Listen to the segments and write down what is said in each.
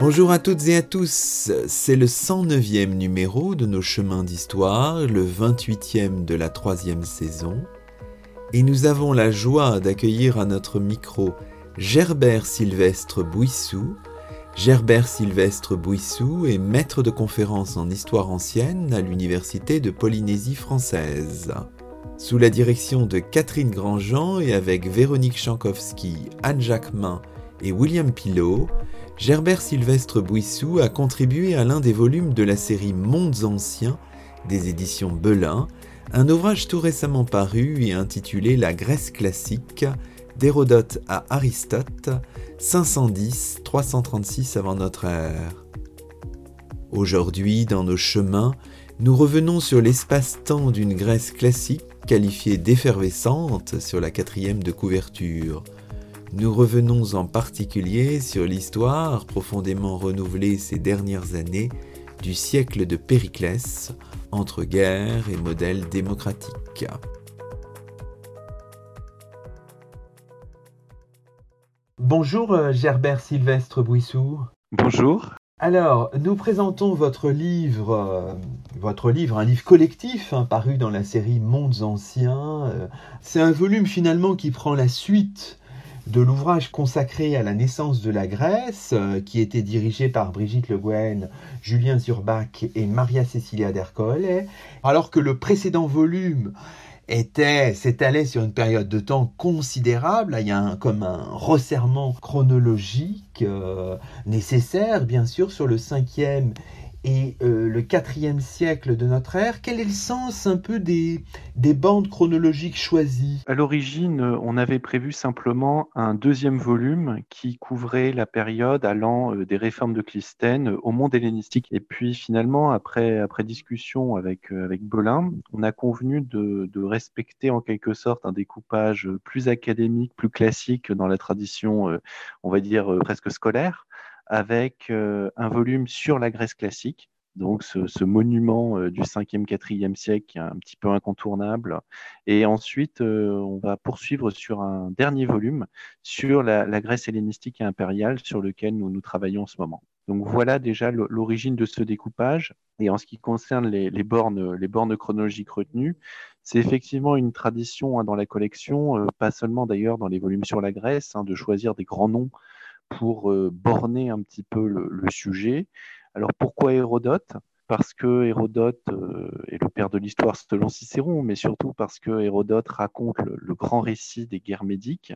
Bonjour à toutes et à tous, c'est le 109e numéro de nos chemins d'histoire, le 28e de la troisième saison, et nous avons la joie d'accueillir à notre micro Gerbert Sylvestre Bouissou. Gerbert Sylvestre Bouissou est maître de conférences en histoire ancienne à l'Université de Polynésie française. Sous la direction de Catherine Grandjean et avec Véronique Chankowski, Anne Jacquemin et William Pilot, Gerbert Sylvestre Bouissou a contribué à l'un des volumes de la série Mondes anciens des éditions Belin, un ouvrage tout récemment paru et intitulé La Grèce classique, d'Hérodote à Aristote, 510-336 avant notre ère. Aujourd'hui, dans nos chemins, nous revenons sur l'espace-temps d'une Grèce classique qualifiée d'effervescente sur la quatrième de couverture. Nous revenons en particulier sur l'histoire profondément renouvelée ces dernières années du siècle de Périclès entre guerre et modèle démocratique. Bonjour euh, Gerbert Sylvestre Bouissou. Bonjour. Alors, nous présentons votre livre, euh, votre livre, un livre collectif hein, paru dans la série Mondes anciens. Euh, c'est un volume finalement qui prend la suite de l'ouvrage consacré à la naissance de la Grèce, euh, qui était dirigé par Brigitte Le Guen, Julien Zurbach et Maria Cecilia Dercole, alors que le précédent volume était s'étalait sur une période de temps considérable. il y a comme un resserrement chronologique euh, nécessaire, bien sûr, sur le cinquième et euh, le quatrième siècle de notre ère, quel est le sens un peu des, des bandes chronologiques choisies? À l'origine, on avait prévu simplement un deuxième volume qui couvrait la période allant euh, des réformes de Clisthène au monde hellénistique. Et puis finalement, après, après discussion avec, euh, avec Belin, on a convenu de, de respecter en quelque sorte un découpage plus académique, plus classique dans la tradition, on va dire, presque scolaire avec euh, un volume sur la Grèce classique, donc ce, monument euh, du 5e, 4e siècle un petit peu incontournable. Et ensuite, euh, on va poursuivre sur un dernier volume sur la, Grèce hellénistique et impériale sur lequel nous, nous travaillons en ce moment. Donc voilà déjà l'origine de ce découpage. Et en ce qui concerne les, bornes, les bornes chronologiques retenues, c'est effectivement une tradition hein, dans la collection, pas seulement d'ailleurs dans les volumes sur la Grèce, hein, de choisir des grands noms pour euh, borner un petit peu le, sujet. Alors pourquoi Hérodote? Parce que Hérodote euh, est le père de l'histoire selon Cicéron, mais surtout parce que Hérodote raconte le, grand récit des guerres médiques,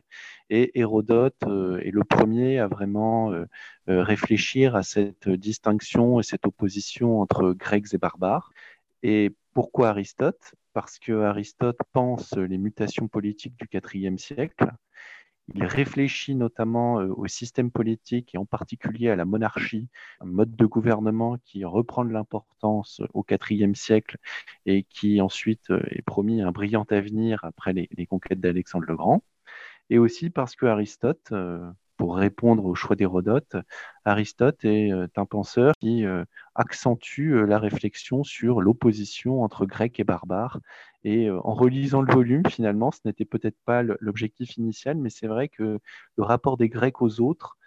et Hérodote euh, est le premier à vraiment réfléchir à cette distinction et cette opposition entre Grecs et barbares. Et pourquoi Aristote? Parce que Aristote pense les mutations politiques du IVe siècle, il réfléchit notamment euh, au système politique et en particulier à la monarchie, un mode de gouvernement qui reprend de l'importance au IVe siècle et qui ensuite euh, est promis un brillant avenir après les, conquêtes d'Alexandre le Grand. Et aussi parce que Aristote, euh, pour répondre au choix d'Hérodote, Aristote est euh, un penseur qui euh, accentue euh, la réflexion sur l'opposition entre Grecs et barbares. Et en relisant le volume, finalement, ce n'était peut-être pas l'objectif initial, mais c'est vrai que le rapport des Grecs aux autres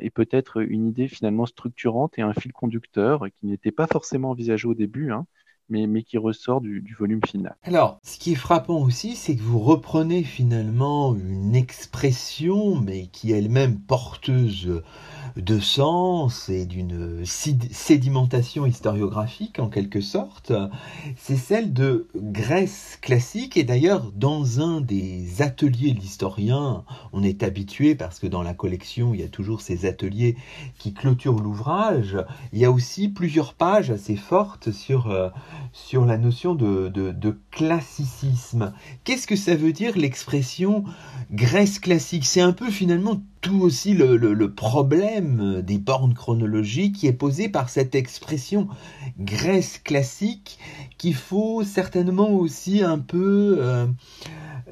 est peut-être une idée finalement structurante et un fil conducteur qui n'était pas forcément envisagé au début, hein, mais, qui ressort du, du, volume final. Alors, ce qui est frappant aussi, c'est que vous reprenez finalement une expression, mais qui est elle-même porteuse de sens et d'une sédimentation historiographique en quelque sorte, c'est celle de Grèce classique. Et d'ailleurs, dans un des ateliers de l'historien, on est habitué, parce que dans la collection, il y a toujours ces ateliers qui clôturent l'ouvrage, il y a aussi plusieurs pages assez fortes sur, euh, sur la notion de, classicisme. Qu'est-ce que ça veut dire l'expression Grèce classique? C'est un peu finalement tout aussi le, problème des bornes chronologiques qui est posé par cette expression Grèce classique qu'il faut certainement aussi un peu, euh,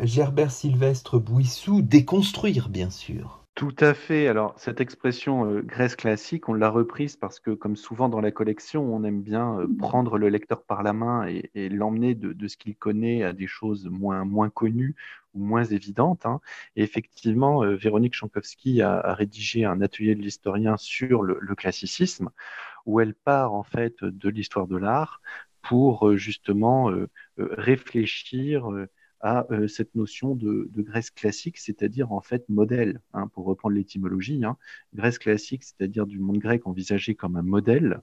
Gerbert Sylvestre Bouissou, déconstruire bien sûr. Tout à fait. Alors, cette expression euh, Grèce classique, on l'a reprise parce que, comme souvent dans la collection, on aime bien euh, prendre le lecteur par la main et, l'emmener de, ce qu'il connaît à des choses moins, moins connues ou moins évidentes. Hein. Et effectivement, euh, Véronique Chankowski a, rédigé un atelier de l'historien sur le, le, classicisme, où elle part en fait de l'histoire de l'art pour justement réfléchir à euh, cette notion de, Grèce classique, c'est-à-dire en fait modèle, hein, pour reprendre l'étymologie. Hein. Grèce classique, c'est-à-dire du monde grec envisagé comme un modèle,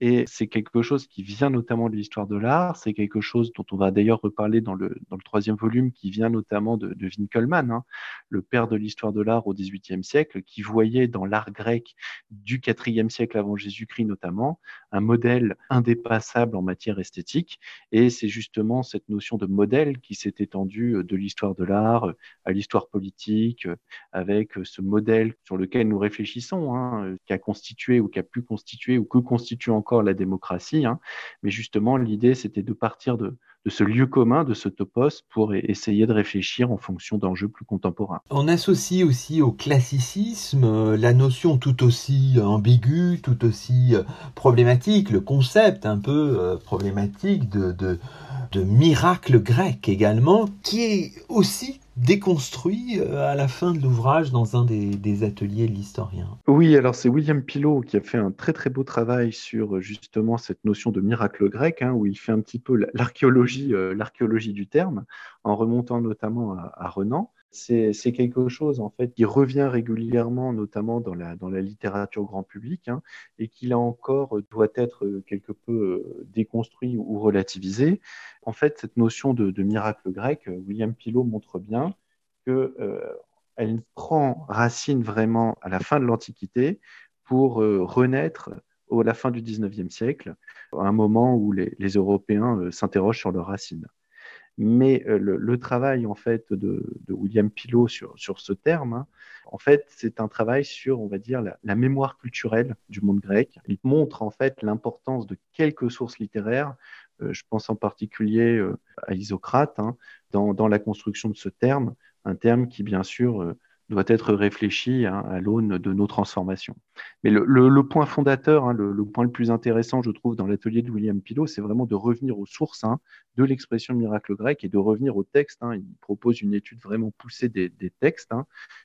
et c'est quelque chose qui vient notamment de l'histoire de l'art, c'est quelque chose dont on va d'ailleurs reparler dans le, dans le troisième volume, qui vient notamment de, de hein, le père de l'histoire de l'art au XVIIIe siècle, qui voyait dans l'art grec du IVe siècle avant Jésus-Christ notamment un modèle indépassable en matière esthétique. Et c'est justement cette notion de modèle qui s'est étendue de l'histoire de l'art à l'histoire politique, avec ce modèle sur lequel nous réfléchissons, hein, qui a constitué ou qui a pu constituer ou que constitue encore la démocratie. Hein. Mais justement, l'idée, c'était de partir de, ce lieu commun, de ce topos, pour essayer de réfléchir en fonction d'enjeux plus contemporains. On associe aussi au classicisme euh, la notion tout aussi ambiguë, tout aussi euh, problématique, le concept un peu euh, problématique de, de miracle grec également, qui est aussi déconstruit euh, à la fin de l'ouvrage dans un des, ateliers de l'historien. Oui, alors c'est William Pilot qui a fait un très très beau travail sur euh, justement cette notion de miracle grec, hein, où il fait un petit peu l'archéologie, euh, l'archéologie du terme, en remontant notamment à Renan c'est quelque chose en fait qui revient régulièrement, notamment dans la, dans la littérature grand public, hein, et qui là encore euh, doit être euh, quelque peu euh, déconstruit ou relativisé. En fait, cette notion de, miracle grec, William Pilot montre bien que elle prend racine vraiment à la fin de l'Antiquité pour renaître à la fin du XIXe siècle, à un moment où les, les Européens s'interrogent sur leurs racines. Mais euh, le, travail en fait de, William Pilot sur, sur ce terme, hein, en fait, c'est un travail sur, on va dire, la, mémoire culturelle du monde grec. Il montre en fait l'importance de quelques sources littéraires. Euh, je pense en particulier euh, à Isocrate hein, dans, dans, la construction de ce terme, un terme qui bien sûr doit être réfléchi hein, à l'aune de nos transformations. Mais le, point fondateur, hein, le, point le plus intéressant, je trouve, dans l'atelier de William Pilot, c'est vraiment de revenir aux sources hein, de l'expression miracle grec et de revenir au texte. Il propose une étude vraiment poussée des, textes.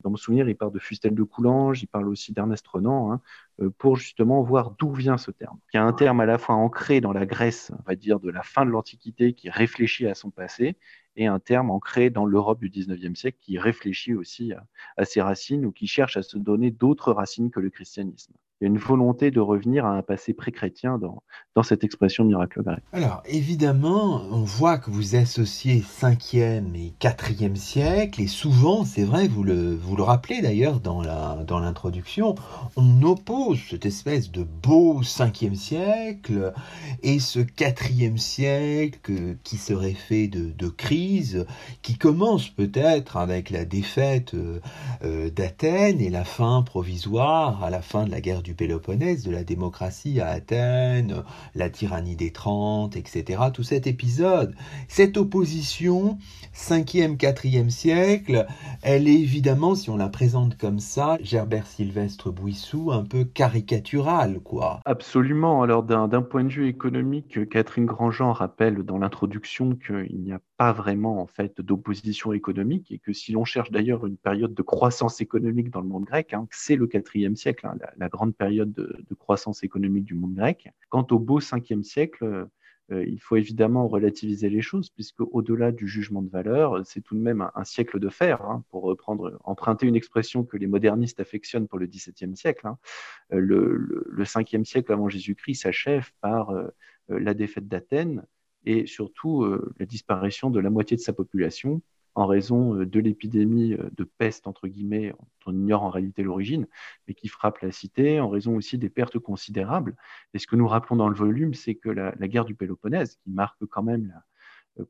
Dans mon souvenir, il parle de Fustel de Coulanges, il parle aussi d'Ernest Renan, euh, pour justement voir d'où vient ce terme. Il y a un terme à la fois ancré dans la Grèce, on va dire, de la fin de l'Antiquité, qui réfléchit à son passé, et un terme ancré dans l'Europe du 19e siècle qui réfléchit aussi à, ses racines ou qui cherche à se donner d'autres racines que le christianisme il y a une volonté de revenir à un passé pré-chrétien dans, dans cette expression miracle grec. Alors, évidemment, on voit que vous associez 5e et 4e siècle, et souvent, c'est vrai, vous le, vous le rappelez d'ailleurs dans l'introduction, dans on oppose cette espèce de beau 5e siècle et ce 4e siècle qui serait fait de, de crise, qui commence peut-être avec la défaite euh, euh, d'Athènes et la fin provisoire à la fin de la guerre du Péloponnèse, de la démocratie à Athènes, la tyrannie des Trente, etc. Tout cet épisode, cette opposition, 5e, 4e siècle, elle est évidemment, si on la présente comme ça, Gerbert Sylvestre Bouissou, un peu caricaturale, quoi. Absolument. Alors, d'un point de vue économique, Catherine Grandjean rappelle dans l'introduction qu'il n'y a pas vraiment, en fait, d'opposition économique et que si l'on cherche d'ailleurs une période de croissance économique dans le monde grec, hein, c'est le 4e siècle, hein, la grande période de, croissance économique du monde grec. Quant au beau 5e siècle, euh, il faut évidemment relativiser les choses, puisque au-delà du jugement de valeur, c'est tout de même un, siècle de fer, hein, pour reprendre, emprunter une expression que les modernistes affectionnent pour le XVIIe siècle. Hein. Euh, le, le, 5e siècle avant Jésus-Christ s'achève par euh, la défaite d'Athènes et surtout la disparition de la moitié de sa population, en raison euh, de l'épidémie euh, de peste, entre guillemets, on ignore en réalité l'origine, mais qui frappe la cité, en raison aussi des pertes considérables. Et ce que nous rappelons dans le volume, c'est que la, guerre du Péloponnèse, qui marque quand même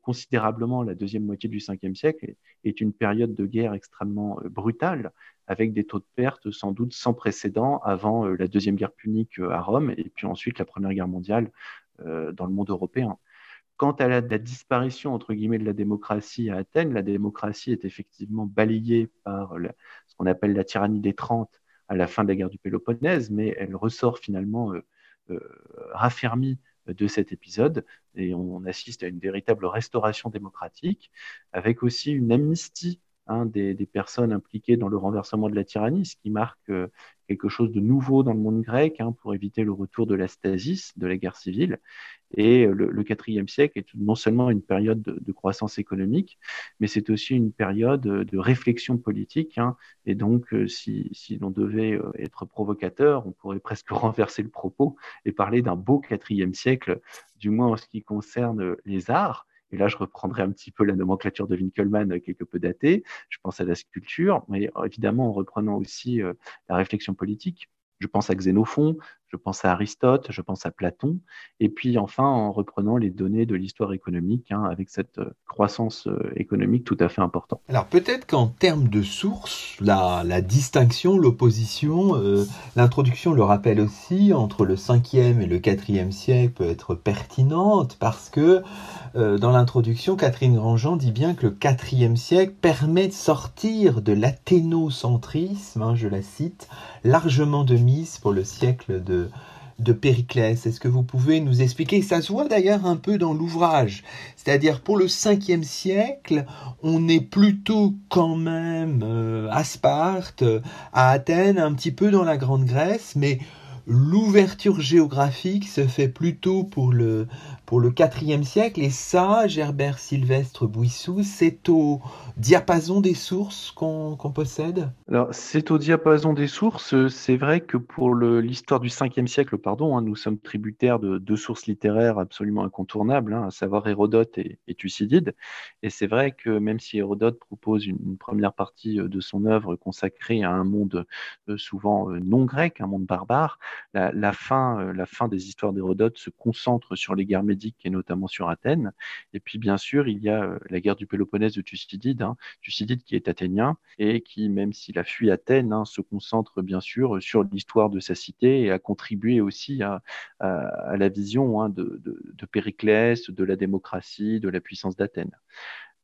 considérablement la deuxième moitié du 5e siècle est une période de guerre extrêmement brutale, avec des taux de perte sans doute sans précédent avant la deuxième guerre punique à Rome et puis ensuite la première guerre mondiale dans le monde européen. Quant à la, disparition, entre guillemets, de la démocratie à Athènes, la démocratie est effectivement balayée par ce qu'on appelle la tyrannie des Trente à la fin de la guerre du Péloponnèse, mais elle ressort finalement euh, euh, raffermie de cet épisode et on assiste à une véritable restauration démocratique avec aussi une amnistie hein, des, personnes impliquées dans le renversement de la tyrannie, ce qui marque euh, quelque chose de nouveau dans le monde grec hein, pour éviter le retour de la stasis, de la guerre civile. Et le, IVe siècle est non seulement une période de, croissance économique, mais c'est aussi une période de réflexion politique. Hein. Et donc, euh, si, si l'on devait euh, être provocateur, on pourrait presque renverser le propos et parler d'un beau IVe siècle, du moins en ce qui concerne les arts. Et là, je reprendrai un petit peu la nomenclature de Winkelmann, euh, quelque peu datée. Je pense à la sculpture, mais évidemment en reprenant aussi la réflexion politique. Je pense à Xénophon, je pense à Aristote, je pense à Platon, et puis enfin en reprenant les données de l'histoire économique, hein, avec cette euh, croissance euh, économique tout à fait importante. Alors peut-être qu'en termes de sources, la, distinction, l'opposition, euh, l'introduction le rappelle aussi, entre le 5e et le 4e siècle peut être pertinente, parce que dans l'introduction, Catherine Grandjean dit bien que le 4e siècle permet de sortir de l'athénocentrisme, hein, je la cite, largement de mise pour le siècle de de, Périclès. Est-ce que vous pouvez nous expliquer? Ça se voit d'ailleurs un peu dans l'ouvrage. C'est-à-dire pour le 5e siècle, on est plutôt quand même euh, à Sparte, à Athènes, un petit peu dans la Grande Grèce, mais l'ouverture géographique se fait plutôt pour le, pour le IVe siècle, et ça, Gerbert Sylvestre Bouissou, c'est au diapason des sources qu'on possède? Alors, c'est au diapason des sources. C'est vrai que pour l'histoire du 5e siècle, pardon, hein, nous sommes tributaires de deux sources littéraires absolument incontournables, hein, à savoir Hérodote et, Thucydide. Et c'est vrai que même si Hérodote propose une, première partie euh, de son œuvre consacrée à un monde euh, souvent euh, non grec, un monde barbare, la, fin, la fin des histoires d'Hérodote se concentre sur les guerres et notamment sur Athènes. Et puis, bien sûr, il y a euh, la guerre du Péloponnèse de Thucydide, hein. Thucydide qui est athénien et qui, même s'il a fui Athènes, hein, se concentre bien sûr sur l'histoire de sa cité et a contribué aussi à, la vision hein, de, Périclès, de la démocratie, de la puissance d'Athènes.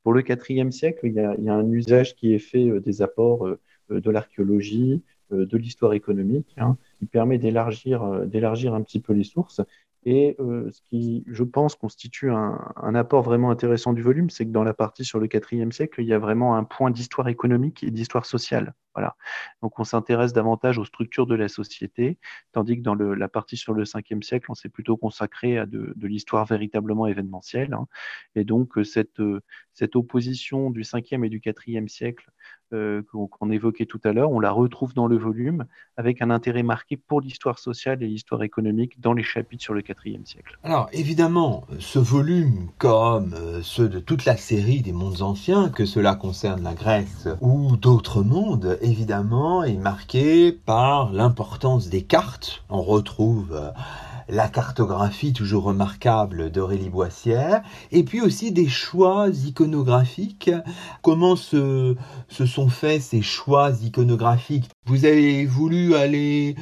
Pour le IVe siècle, il y, a, un usage qui est fait euh, des apports euh, de l'archéologie, de l'histoire économique, qui permet d'élargir un petit peu les sources et euh, ce qui, je pense, constitue un, apport vraiment intéressant du volume, c'est que dans la partie sur le IVe siècle, il y a vraiment un point d'histoire économique et d'histoire sociale. Voilà. Donc on s'intéresse davantage aux structures de la société, tandis que dans la partie sur le 5e siècle, on s'est plutôt consacré à de, l'histoire véritablement événementielle. Hein. Et donc euh, cette, euh, cette opposition du 5e et du 4e siècle euh, qu'on évoquait tout à l'heure, on la retrouve dans le volume avec un intérêt marqué pour l'histoire sociale et l'histoire économique dans les chapitres sur le IVe siècle. Alors évidemment, ce volume, comme ceux de toute la série des mondes anciens, que cela concerne la Grèce ou d'autres mondes, évidemment, est marqué par l'importance des cartes. On retrouve euh, la cartographie toujours remarquable d'Aurélie Boissière, et puis aussi des choix iconographiques. Comment se, sont faits ces choix iconographiques? Vous avez voulu aller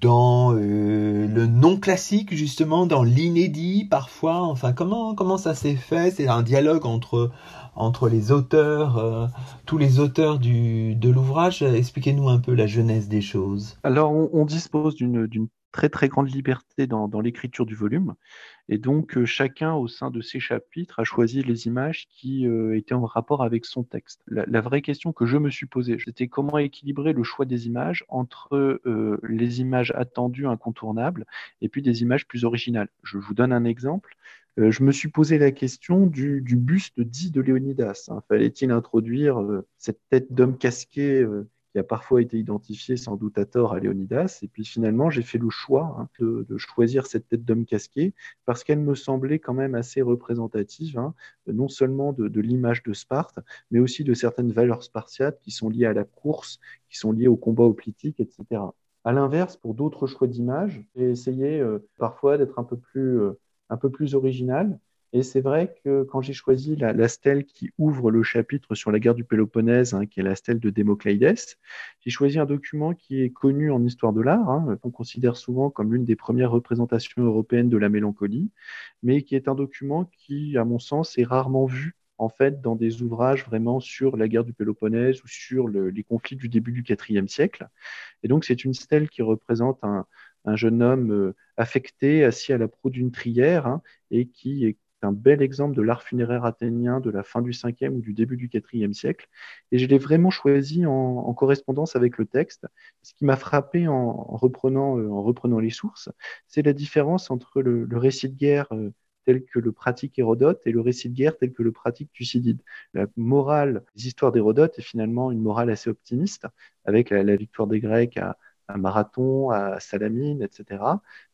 dans euh, le non classique justement, dans l'inédit parfois? Enfin, comment comment ça s'est fait? C'est un dialogue entre entre les auteurs, euh, tous les auteurs du, de l'ouvrage. Expliquez-nous un peu la genèse des choses. Alors, on, dispose d'une très très grande liberté dans, dans l'écriture du volume. Et donc, euh, chacun au sein de ces chapitres a choisi les images qui euh, étaient en rapport avec son texte. La, vraie question que je me suis posée, c'était comment équilibrer le choix des images entre les images attendues, incontournables, et puis des images plus originales. Je vous donne un exemple. Euh, je me suis posé la question du, buste dit de Léonidas. Hein. Fallait-il introduire euh, cette tête d'homme casqué euh, qui a parfois été identifiée sans doute à tort à Léonidas Et puis finalement, j'ai fait le choix hein, de, choisir cette tête d'homme casqué parce qu'elle me semblait quand même assez représentative, hein, non seulement de, de l'image de Sparte, mais aussi de certaines valeurs spartiates qui sont liées à la course, qui sont liées au combat hoplitique, etc. À l'inverse, pour d'autres choix d'images, j'ai essayé parfois d'être un peu plus un peu plus original Et c'est vrai que quand j'ai choisi la, stèle qui ouvre le chapitre sur la guerre du Péloponnèse, hein, qui est la stèle de Démocléides, j'ai choisi un document qui est connu en histoire de l'art, hein, qu'on considère souvent comme l'une des premières représentations européennes de la mélancolie, mais qui est un document qui, à mon sens, est rarement vu en fait dans des ouvrages vraiment sur la guerre du Péloponnèse ou sur les conflits du début du IVe siècle. Et donc c'est une stèle qui représente un, jeune homme euh, affecté, assis à la proue d'une trière, hein, et qui est un bel exemple de l'art funéraire athénien de la fin du 5e ou du début du 4e siècle. Et je l'ai vraiment choisi en, correspondance avec le texte. Ce qui m'a frappé en, reprenant, euh, en reprenant les sources, c'est la différence entre le, récit de guerre euh, tel que le pratique Hérodote et le récit de guerre tel que le pratique Thucydide. La morale des histoires d'Hérodote est finalement une morale assez optimiste, avec la, victoire des Grecs à, à Marathon, à Salamine, etc.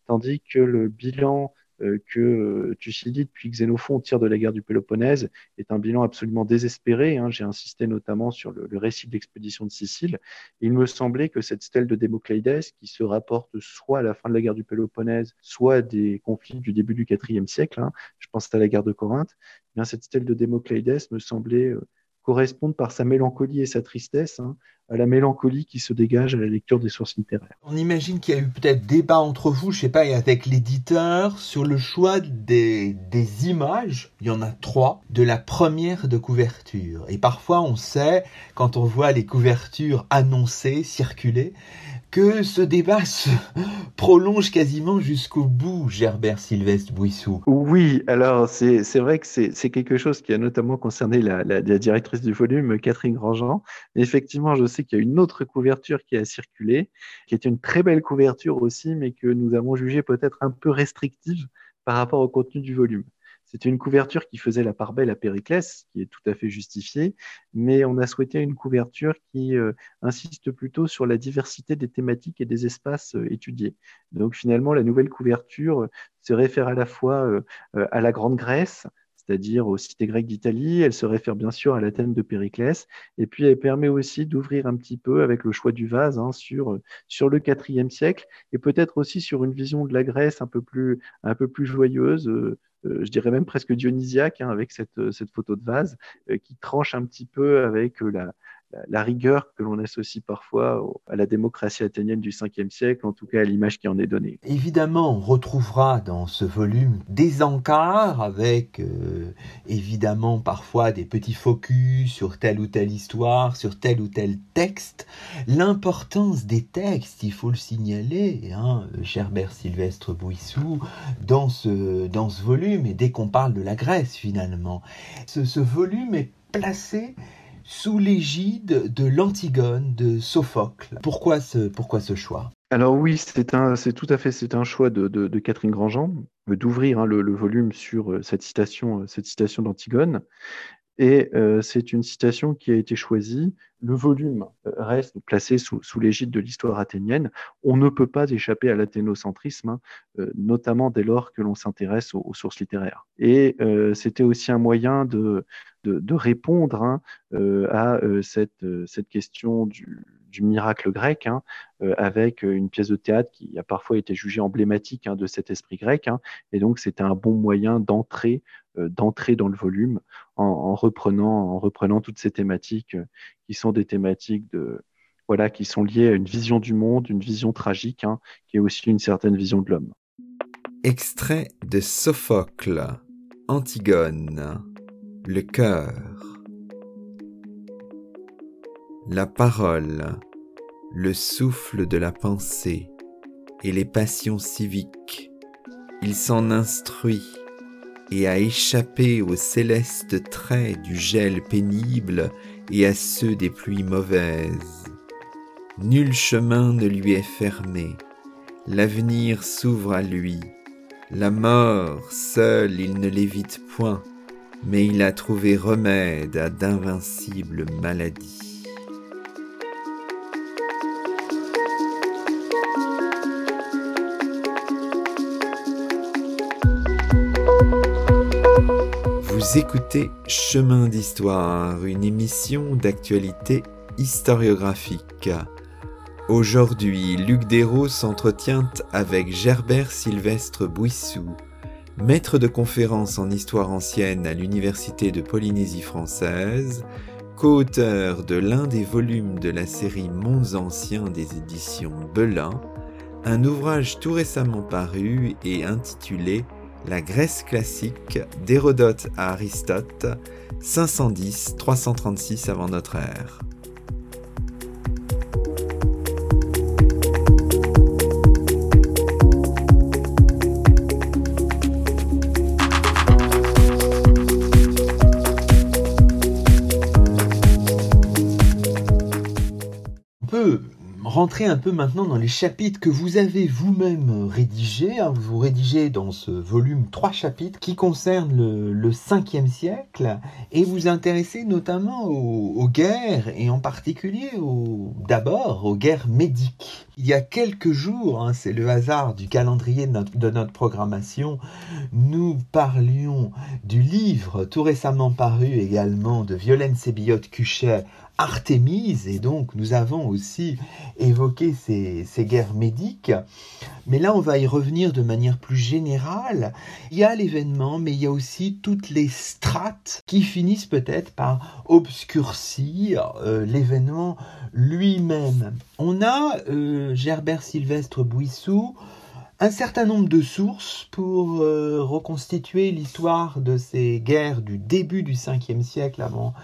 Tandis que le bilan euh, que euh, Thucydide puis Xénophon tirent de la guerre du Péloponnèse est un bilan absolument désespéré. Hein. J'ai insisté notamment sur le, récit de l'expédition de Sicile. Il me semblait que cette stèle de Démocléides, qui se rapporte soit à la fin de la guerre du Péloponnèse, soit à des conflits du début du IVe siècle, hein, je pense à la guerre de Corinthe, eh bien cette stèle de Démocléides me semblait correspondre par sa mélancolie et sa tristesse hein, à la mélancolie qui se dégage à la lecture des sources littéraires. On imagine qu'il y a eu peut-être débat entre vous, je sais pas, et avec l'éditeur sur le choix des, des images. Il y en a trois de la première de couverture. Et parfois, on sait, quand on voit les couvertures annoncées, circuler, que ce débat se prolonge quasiment jusqu'au bout, Gerbert Sylvestre Bouissou. Oui, alors c'est vrai que c'est quelque chose qui a notamment concerné la, directrice du volume, Catherine Grandjean. Effectivement, je sais qu'il y a une autre couverture qui a circulé, qui est une très belle couverture aussi, mais que nous avons jugé peut-être un peu restrictive par rapport au contenu du volume. C'était une couverture qui faisait la part belle à Périclès, qui est tout à fait justifiée, mais on a souhaité une couverture qui euh, insiste plutôt sur la diversité des thématiques et des espaces euh, étudiés. Donc finalement, la nouvelle couverture se réfère à la fois euh, à la Grande Grèce, c'est-à-dire aux cités grecques d'Italie. Elle se réfère bien sûr à l'Athènes de Périclès. Et puis, elle permet aussi d'ouvrir un petit peu, avec le choix du vase, hein, sur, sur le IVe siècle et peut-être aussi sur une vision de la Grèce un peu plus, un peu plus joyeuse. Euh, euh, je dirais même presque dionysiaque, hein, avec cette, cette, photo de vase, euh, qui tranche un petit peu avec la, la, rigueur que l'on associe parfois à la démocratie athénienne du 5e siècle, en tout cas à l'image qui en est donnée. Évidemment, on retrouvera dans ce volume des encarts avec euh, évidemment parfois des petits focus sur telle ou telle histoire, sur tel ou tel texte. L'importance des textes, il faut le signaler, hein, Gerbert Sylvestre Bouissou, dans ce, dans ce volume, et dès qu'on parle de la Grèce finalement, ce, ce volume est placé sous l'égide de l'Antigone de Sophocle. Pourquoi ce, choix? Alors oui, c'est un, tout à fait, un choix de, Catherine Grandjean euh, d'ouvrir hein, le, volume sur euh, cette citation, euh, cette citation d'Antigone. Et c'est une citation qui a été choisie. Le volume reste placé sous, sous l'égide de l'histoire athénienne. On ne peut pas échapper à l'athénocentrisme, hein, notamment dès lors que l'on s'intéresse aux, sources littéraires. Et c'était aussi un moyen de, de, répondre hein, euh, à euh, cette, euh, cette question du, miracle grec, hein, avec une pièce de théâtre qui a parfois été jugée emblématique hein, de cet esprit grec. Et donc, c'était un bon moyen d'entrer dans le volume en, en, reprenant, en reprenant toutes ces thématiques qui sont des thématiques de, voilà, qui sont liées à une vision du monde, une vision tragique, qui est aussi une certaine vision de l'homme. Extrait de Sophocle, Antigone le cœur, la parole, le souffle de la pensée et les passions civiques. Il s'en instruit et a échappé aux célestes traits du gel pénible et à ceux des pluies mauvaises. Nul chemin ne lui est fermé, l'avenir s'ouvre à lui, la mort seul il ne l'évite point, mais il a trouvé remède à d'invincibles maladies. Vous écoutez Chemin d'Histoire, une émission d'actualité historiographique. Aujourd'hui, Luc Dérault s'entretient avec Gerbert Sylvestre Bouissou, Maître de conférences en histoire ancienne à l'Université de Polynésie française, co-auteur de l'un des volumes de la série Mondes anciens des éditions Belin, un ouvrage tout récemment paru et intitulé La Grèce classique d'Hérodote à Aristote, 510-336 avant notre ère. Rentrer un peu maintenant dans les chapitres que vous avez vous-même rédigés. Hein. Vous rédigez dans ce volume trois chapitres qui concernent le, 5e siècle et vous intéressez notamment aux, guerres et en particulier d'abord aux guerres médiques. Il y a quelques jours, hein, c'est le hasard du calendrier de notre, programmation, nous parlions du livre tout récemment paru également de Violaine Sébillotte-Cuchet Artémise, et donc nous avons aussi évoqué ces, guerres médiques. Mais là, on va y revenir de manière plus générale. Il y a l'événement, mais il y a aussi toutes les strates qui finissent peut-être par obscurcir euh, l'événement lui-même. On a euh, Gerbert Sylvestre Bouissou, un certain nombre de sources pour euh, reconstituer l'histoire de ces guerres du début du 5e siècle avant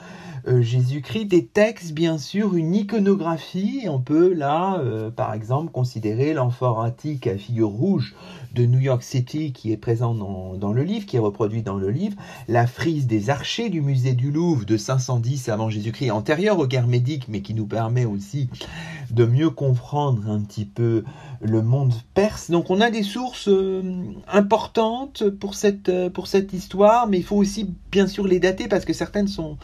euh, Jésus-Christ, des textes bien sûr, une iconographie. On peut là, euh, par exemple, considérer l'amphore antique à figure rouge de New York City qui est présent dans, le livre, qui est reproduit dans le livre, la frise des archers du musée du Louvre de 510 avant Jésus-Christ, antérieure aux guerres médiques, mais qui nous permet aussi de mieux comprendre un petit peu le monde perse. Donc on a des sources euh, importantes pour cette, pour cette histoire, mais il faut aussi bien sûr les dater parce que certaines sont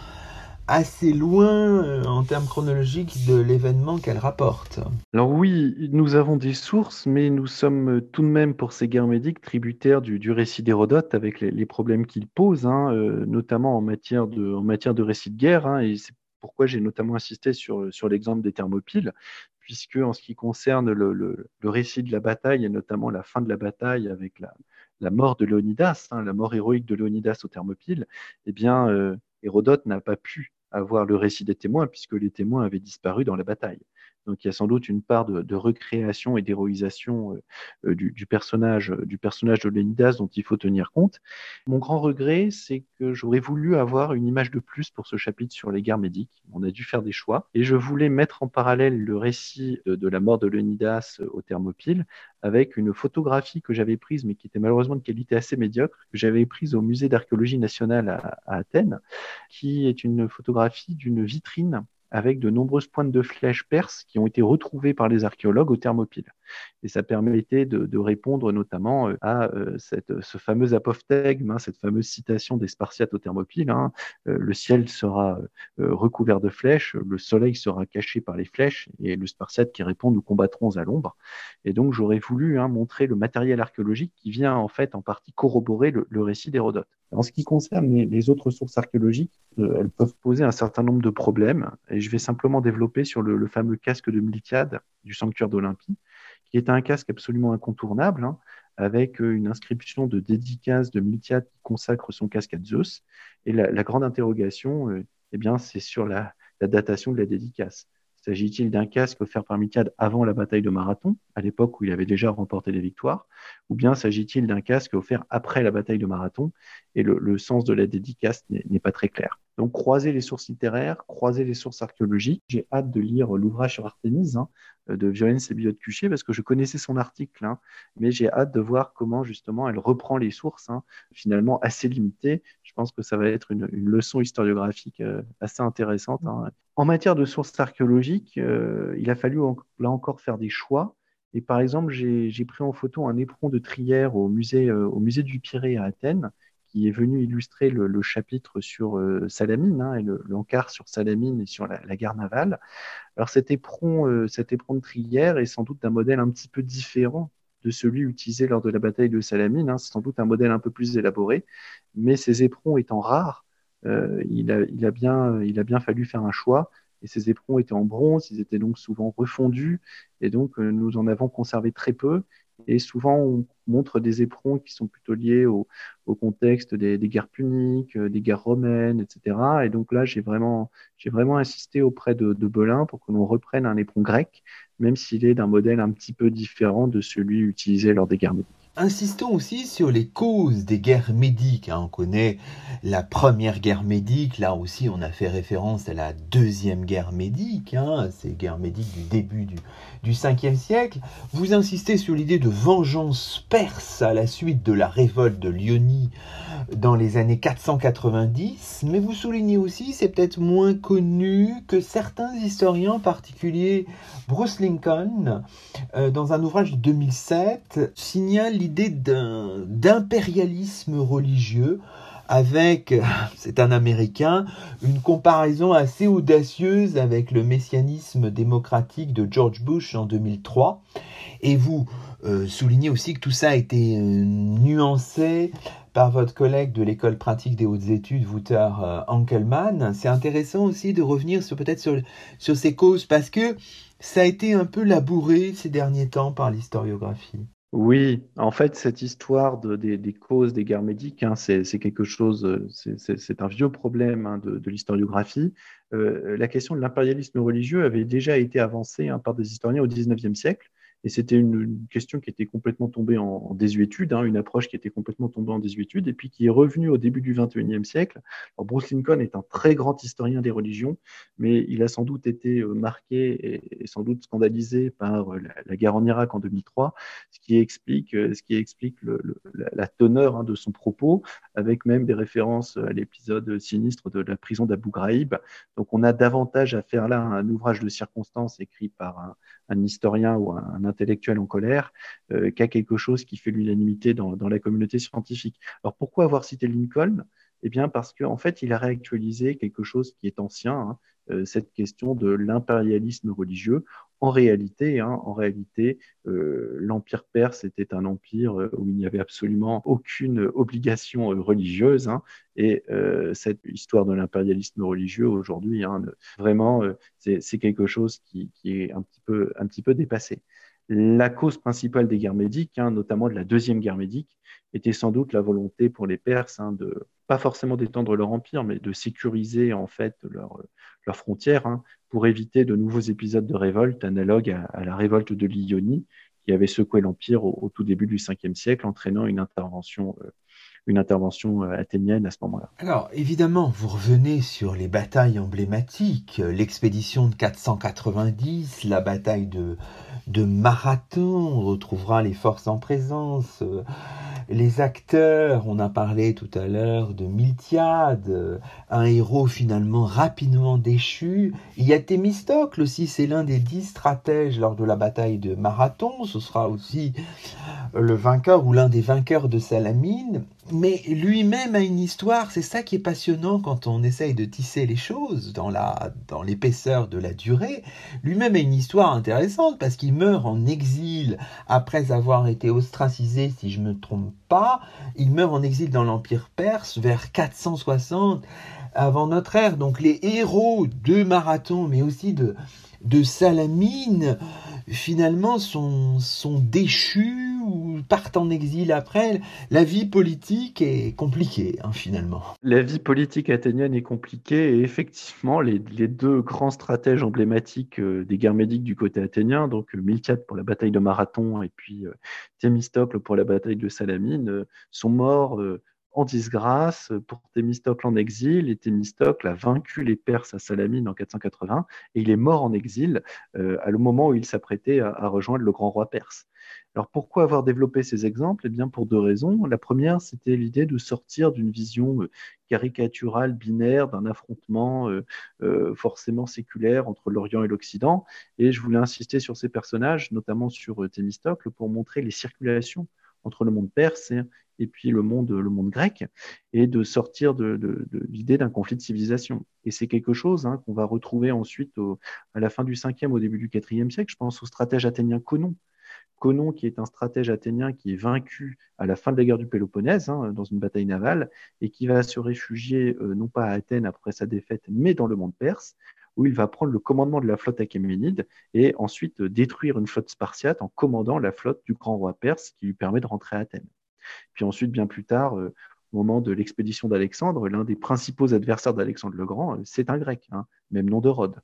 assez loin euh, en termes chronologiques de l'événement qu'elle rapporte. Alors oui, nous avons des sources, mais nous sommes tout de même pour ces guerres médiques tributaires du, récit d'Hérodote avec les, problèmes qu'il pose, hein, euh, notamment en matière de, de récit de guerre. Hein, et c'est pourquoi j'ai notamment insisté sur, l'exemple des Thermopyles, puisque en ce qui concerne le, récit de la bataille, et notamment la fin de la bataille avec la, la mort de Léonidas, hein, la mort héroïque de Léonidas aux Thermopyles, eh bien, euh, Hérodote n'a pas pu avoir le récit des témoins, puisque les témoins avaient disparu dans la bataille. Donc il y a sans doute une part de, recréation et d'héroïsation euh, euh, du, personnage, du personnage de Lénidas dont il faut tenir compte. Mon grand regret, c'est que j'aurais voulu avoir une image de plus pour ce chapitre sur les guerres médiques. On a dû faire des choix et je voulais mettre en parallèle le récit de, la mort de Lénidas au Thermopyle avec une photographie que j'avais prise, mais qui était malheureusement de qualité assez médiocre, que j'avais prise au musée d'archéologie nationale à Athènes, qui est une photographie d'une vitrine avec de nombreuses pointes de flèches perses qui ont été retrouvées par les archéologues au Thermopyle. Et ça permettait de, répondre notamment euh, à euh, ce fameux apophthegme, hein, cette fameuse citation des Spartiates au Thermopyle. Hein, euh, le ciel sera recouvert de flèches, le soleil sera caché par les flèches, et le Spartiate qui répond Nous combattrons à l'ombre. Et donc j'aurais voulu hein, montrer le matériel archéologique qui vient en fait en partie corroborer le, récit d'Hérodote. En ce qui concerne les, autres sources archéologiques, elles peuvent poser un certain nombre de problèmes, et je vais simplement développer sur le, le fameux casque de Miltiade du sanctuaire d'Olympie qui est un casque absolument incontournable, hein, avec euh, une inscription de dédicace de Miltiade qui consacre son casque à Zeus. Et la, grande interrogation, euh, eh bien, c'est sur la, datation de la dédicace. S'agit-il d'un casque offert par Miltiade avant la bataille de Marathon, à l'époque où il avait déjà remporté des victoires, ou bien s'agit-il d'un casque offert après la bataille de Marathon Et le sens de la dédicace n'est pas très clair. Donc, croiser les sources littéraires, croiser les sources archéologiques. J'ai hâte de lire l'ouvrage sur Artémise hein, de Violaine Sébillotte-Cuchet parce que je connaissais son article, hein, mais j'ai hâte de voir comment justement elle reprend les sources, hein, finalement assez limitées. Je pense que ça va être une, leçon historiographique euh, assez intéressante. En matière de sources archéologiques, euh, il a fallu là encore faire des choix. Et par exemple, j'ai pris en photo un éperon de Trière au musée, euh, au musée du Pirée à Athènes qui est venu illustrer le, chapitre sur euh, Salamine hein, et l'encart sur Salamine et sur la, la gare navale. Alors cet éperon, euh, cet éperon de Trière est sans doute d'un modèle un petit peu différent de celui utilisé lors de la bataille de Salamine. Hein. C'est sans doute un modèle un peu plus élaboré, mais ces éperons étant rares, euh, il, a, bien, il a bien fallu faire un choix. Et ces éperons étaient en bronze, ils étaient donc souvent refondus, et donc nous en avons conservé très peu. Et souvent, on montre des éperons qui sont plutôt liés au, contexte des, guerres puniques, des guerres romaines, etc. Et donc là, j'ai vraiment, insisté auprès de, Belin pour que l'on reprenne un éperon grec, même s'il est d'un modèle un petit peu différent de celui utilisé lors des guerres. Insistons aussi sur les causes des guerres médiques. Hein. On connaît la première guerre médique, là aussi on a fait référence à la deuxième guerre médique, hein, ces guerres médiques du début du, du 5e siècle. Vous insistez sur l'idée de vengeance perse à la suite de la révolte de Lyonie dans les années 490, mais vous soulignez aussi, c'est peut-être moins connu, que certains historiens, en particulier Bruce Lincoln, euh, dans un ouvrage de 2007, signalent l'idée d'impérialisme religieux avec, c'est un Américain, une comparaison assez audacieuse avec le messianisme démocratique de George Bush en 2003. Et vous euh, soulignez aussi que tout ça a été euh, nuancé par votre collègue de l'école pratique des hautes études, Wouter euh, Ankelman. C'est intéressant aussi de revenir sur peut-être sur, sur ces causes parce que ça a été un peu labouré ces derniers temps par l'historiographie. Oui, en fait, cette histoire des, causes des guerres médiques, hein, c'est quelque chose, euh, c'est un vieux problème hein, de, l'historiographie. Euh, la question de l'impérialisme religieux avait déjà été avancée hein, par des historiens au XIXe siècle. Et c'était une, question qui était complètement tombée en, désuétude, hein, une approche qui était complètement tombée en désuétude, et puis qui est revenue au début du XXIe siècle. Alors Bruce Lincoln est un très grand historien des religions, mais il a sans doute été euh, marqué et, sans doute scandalisé par euh, la, guerre en Irak en 2003, ce qui explique, euh, ce qui explique la, teneur hein, de son propos, avec même des références à l'épisode sinistre de la prison d'Abu Ghraib. Donc on a davantage à faire là un ouvrage de circonstances écrit par un historien ou un, intellectuel en colère euh, qu'à quelque chose qui fait l'unanimité dans, la communauté scientifique. Alors pourquoi avoir cité Lincoln? Eh bien parce qu'en en fait, il a réactualisé quelque chose qui est ancien, hein, euh, cette question de l'impérialisme religieux. En réalité, hein, en réalité, euh, l'empire perse était un empire euh, où il n'y avait absolument aucune obligation religieuse. Hein, et cette histoire de l'impérialisme religieux aujourd'hui, vraiment, c'est quelque chose qui, est un petit peu dépassé. La cause principale des guerres médiques, notamment de la deuxième guerre médique, était sans doute la volonté pour les Perses de pas forcément d'étendre leur empire, mais de sécuriser en fait leur, leurs frontières hein, pour éviter de nouveaux épisodes de révolte analogues à, la révolte de l'Ionie qui avait secoué l'Empire au, tout début du 5e siècle, entraînant une intervention, euh, une intervention euh, athénienne à ce moment-là. Alors, évidemment, vous revenez sur les batailles emblématiques, l'expédition de 490, la bataille de, de Marathon, on retrouvera les forces en présence, euh, les acteurs, on a parlé tout à l'heure de Miltiade, un héros finalement rapidement déchu. Il y a Thémistocle aussi, c'est l'un des dix stratèges lors de la bataille de Marathon. Ce sera aussi le vainqueur ou l'un des vainqueurs de Salamine mais lui-même a une histoire, c'est ça qui est passionnant quand on essaye de tisser les choses dans la dans l'épaisseur de la durée. Lui-même a une histoire intéressante parce qu'il meurt en exil après avoir été ostracisé, si je ne me trompe pas. Il meurt en exil dans l'Empire perse vers 460 avant notre ère. Donc les héros de Marathon, mais aussi de de Salamine, finalement sont, sont déchus partent en exil après. La vie politique est compliquée, hein, finalement. La vie politique athénienne est compliquée et effectivement, les, deux grands stratèges emblématiques euh, des guerres médiques du côté athénien, donc euh, Miltiade pour la bataille de Marathon et puis euh, Thémistocle pour la bataille de Salamine, sont morts en disgrâce pour Thémistocle en exil. Et Thémistocle a vaincu les Perses à Salamine en 480 et il est mort en exil euh, à le moment où il s'apprêtait à, rejoindre le grand roi perse. Alors pourquoi avoir développé ces exemples? Eh bien pour deux raisons. La première, c'était l'idée de sortir d'une vision euh, caricaturale, binaire, d'un affrontement euh, forcément séculaire entre l'Orient et l'Occident. Et je voulais insister sur ces personnages, notamment sur Thémistocle, pour montrer les circulations entre le monde perse puis le monde, le monde grec, et de sortir de, l'idée d'un conflit de civilisation. Et c'est quelque chose hein, qu'on va retrouver ensuite à la fin du 5e, au début du 4e siècle. Je pense au stratège athénien Conon. Conon, qui est un stratège athénien qui est vaincu à la fin de la guerre du Péloponnèse, hein, dans une bataille navale, et qui va se réfugier euh, non pas à Athènes après sa défaite, mais dans le monde perse, où il va prendre le commandement de la flotte achéménide et ensuite détruire une flotte spartiate en commandant la flotte du grand roi perse qui lui permet de rentrer à Athènes. Puis ensuite, bien plus tard, au moment de l'expédition d'Alexandre, l'un des principaux adversaires d'Alexandre le Grand, c'est un grec, hein, même nom de Rhodes.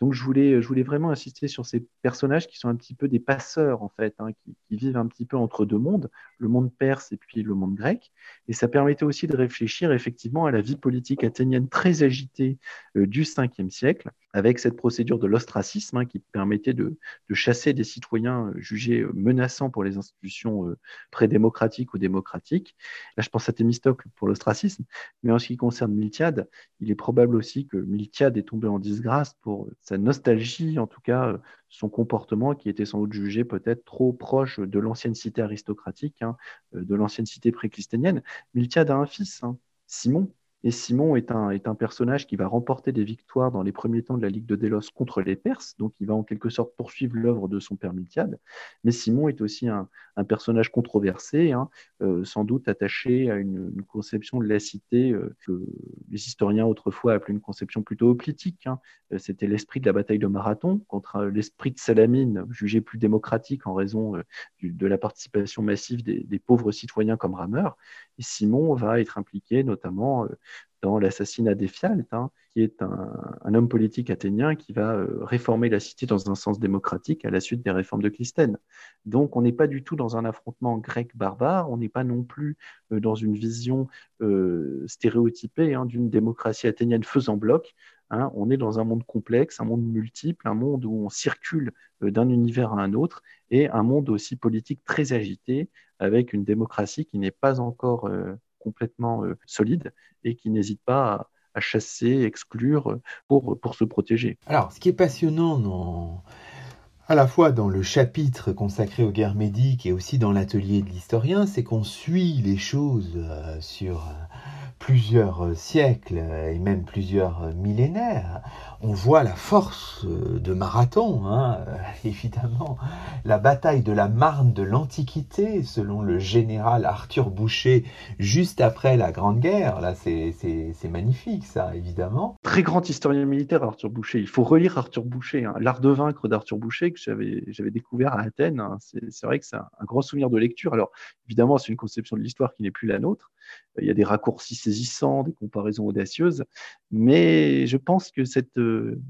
Donc je voulais, je voulais vraiment insister sur ces personnages qui sont un petit peu des passeurs en fait, hein, qui, vivent un petit peu entre deux mondes, le monde perse et puis le monde grec. Et ça permettait aussi de réfléchir effectivement à la vie politique athénienne très agitée euh, du 5e siècle, avec cette procédure de l'ostracisme hein, qui permettait de, chasser des citoyens euh, jugés euh, menaçants pour les institutions prédémocratiques ou démocratiques. Là, je pense à Thémistocle pour l'ostracisme, mais en ce qui concerne Miltiade, il est probable aussi que Miltiade est tombé en disgrâce pour sa nostalgie, en tout cas euh, son comportement qui était sans doute jugé peut-être trop proche de l'ancienne cité aristocratique, hein, euh, de l'ancienne cité préchlysténienne. Miltiade a un fils, hein, Simon, et Simon est un, est un personnage qui va remporter des victoires dans les premiers temps de la Ligue de Délos contre les Perses, donc il va en quelque sorte poursuivre l'œuvre de son père Miltiade. Mais Simon est aussi un, un personnage controversé, hein, euh, sans doute attaché à une, conception de la cité euh, que les historiens autrefois appelaient une conception plutôt hoplitique. Hein. Euh, c'était l'esprit de la bataille de Marathon contre l'esprit de Salamine, jugé plus démocratique en raison de la participation massive des, des pauvres citoyens comme rameurs. Et Simon va être impliqué notamment dans l'assassinat d'Éphialte, hein, qui est un, homme politique athénien qui va euh, réformer la cité dans un sens démocratique à la suite des réformes de Clisthène. Donc on n'est pas du tout dans un affrontement grec-barbare, on n'est pas non plus euh, dans une vision stéréotypée hein, d'une démocratie athénienne faisant bloc. Hein. on est dans un monde complexe, un monde multiple, un monde où on circule d'un univers à un autre, et un monde aussi politique très agité, avec une démocratie qui n'est pas encore euh, complètement euh, solide et qui n'hésite pas à, chasser, exclure pour, pour se protéger. Alors, ce qui est passionnant à la fois dans le chapitre consacré aux guerres médiques et aussi dans l'atelier de l'historien, c'est qu'on suit les choses euh, sur plusieurs siècles et même plusieurs millénaires on voit la force euh, de Marathon, hein, euh, évidemment, la bataille de la Marne de l'Antiquité, selon le général Arthur Boucher, juste après la Grande Guerre. Là, c'est magnifique, ça, évidemment. Très grand historien militaire, Arthur Boucher. Il faut relire Arthur Boucher, hein. L'Art de vaincre d'Arthur Boucher, que j'avais découvert à Athènes. Hein. C'est vrai que c'est un, grand souvenir de lecture. Alors, évidemment, c'est une conception de l'histoire qui n'est plus la nôtre. Il y a des raccourcis saisissants, des comparaisons audacieuses, mais je pense que cette euh,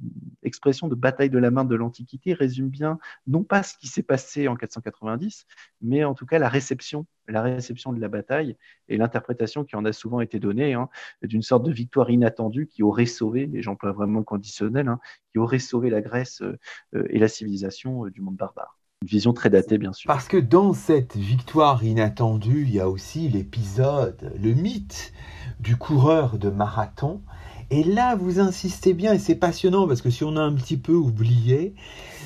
expression de bataille de la main de l'Antiquité résume bien non pas ce qui s'est passé en 490, mais en tout cas la réception, la réception de la bataille et l'interprétation qui en a souvent été donnée hein, d'une sorte de victoire inattendue qui aurait sauvé, et j'emploie vraiment le conditionnel, hein, qui aurait sauvé la Grèce euh, et la civilisation euh, du monde barbare vision très datée, bien sûr. Parce que dans cette victoire inattendue, il y a aussi l'épisode, le mythe du coureur de marathon. Et là, vous insistez bien, et c'est passionnant parce que si on a un petit peu oublié,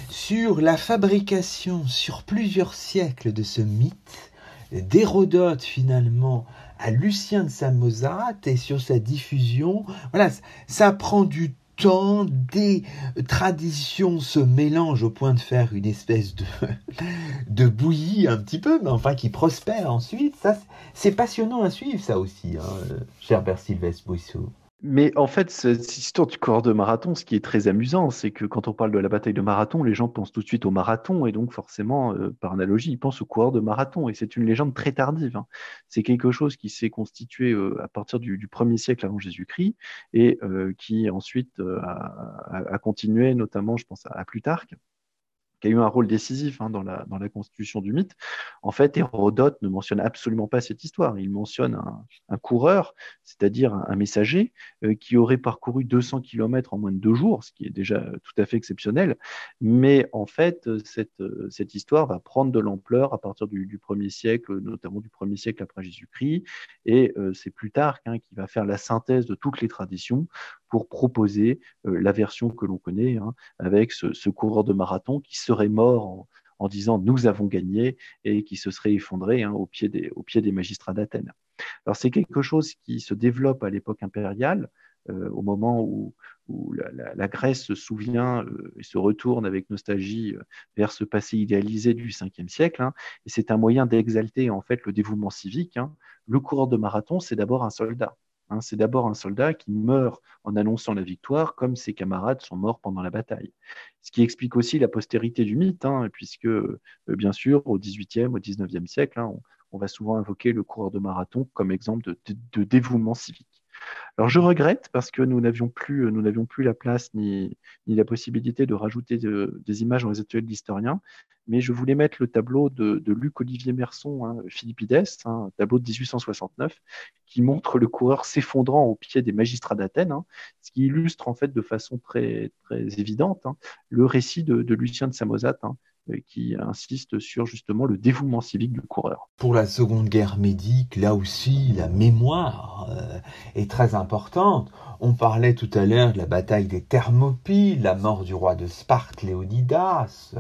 sur la fabrication sur plusieurs siècles de ce mythe, d'Hérodote finalement à Lucien de Samosate et sur sa diffusion, voilà, ça prend du temps des traditions se mélangent au point de faire une espèce de, de bouillie un petit peu, mais enfin qui prospère ensuite. Ça, c'est passionnant à suivre, ça aussi, hein, cher Sylvestre Bouissou. Mais en fait, cette histoire du coureur de marathon, ce qui est très amusant, c'est que quand on parle de la bataille de marathon, les gens pensent tout de suite au marathon, et donc forcément, euh, par analogie, ils pensent au coureur de marathon, et c'est une légende très tardive. Hein. C'est quelque chose qui s'est constitué euh, à partir du, du, premier siècle avant Jésus-Christ, et euh, qui ensuite a, continué, notamment, je pense, à Plutarque qui a eu un rôle décisif hein, dans, la, constitution du mythe. En fait, Hérodote ne mentionne absolument pas cette histoire. Il mentionne un, coureur, c'est-à-dire un, messager, euh, qui aurait parcouru 200 km en moins de deux jours, ce qui est déjà tout à fait exceptionnel. Mais en fait, cette, cette histoire va prendre de l'ampleur à partir du, du, premier siècle, notamment du premier siècle après Jésus-Christ. Et euh, c'est Plutarque hein, qui va faire la synthèse de toutes les traditions pour proposer euh, la version que l'on connaît, hein, avec ce, coureur de marathon qui serait mort en, disant nous avons gagné et qui se serait effondré hein, au, pied des, magistrats d'Athènes. Alors c'est quelque chose qui se développe à l'époque impériale, euh, au moment où, la, Grèce se souvient euh, et se retourne avec nostalgie vers ce passé idéalisé du 5e siècle. Hein, et c'est un moyen d'exalter en fait le dévouement civique. Le coureur de marathon, c'est d'abord un soldat Hein. c'est d'abord un soldat qui meurt en annonçant la victoire, comme ses camarades sont morts pendant la bataille. Ce qui explique aussi la postérité du mythe, hein, puisque, euh, bien sûr, au XVIIIe, au XIXe siècle, hein, on, va souvent invoquer le coureur de marathon comme exemple de dévouement civique. Alors je regrette parce que nous n'avions plus, plus la place ni, la possibilité de rajouter des images dans les ateliers d'historiens, mais je voulais mettre le tableau de, Luc Olivier Merson, hein, Philippides, hein, tableau de 1869, qui montre le coureur s'effondrant au pied des magistrats d'Athènes, hein, ce qui illustre en fait de façon très, évidente le récit de, de Lucien de Samosate, euh, qui insiste sur justement le dévouement civique du coureur. Pour la Seconde Guerre médique, là aussi, la mémoire euh, est très importante. On parlait tout à l'heure de la bataille des Thermopyles, la mort du roi de Sparte, Léonidas.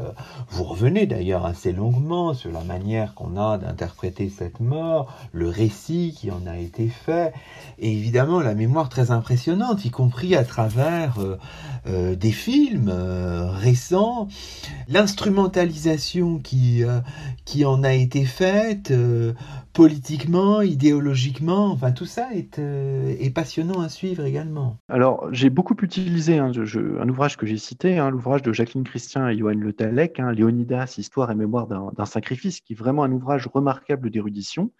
Vous revenez d'ailleurs assez longuement sur la manière qu'on a d'interpréter cette mort, le récit qui en a été fait, et évidemment la mémoire très impressionnante, y compris à travers euh, euh, des films récents, l'instrumentalisation qui, qui en a été faite politiquement, idéologiquement, enfin tout ça est, passionnant à suivre également. Alors, j'ai beaucoup utilisé un ouvrage que j'ai cité, hein, l'ouvrage de Jacqueline Christian et Johan Le Tallec, hein, Léonidas, Histoire et mémoire d'un sacrifice, qui est vraiment un ouvrage remarquable d'érudition.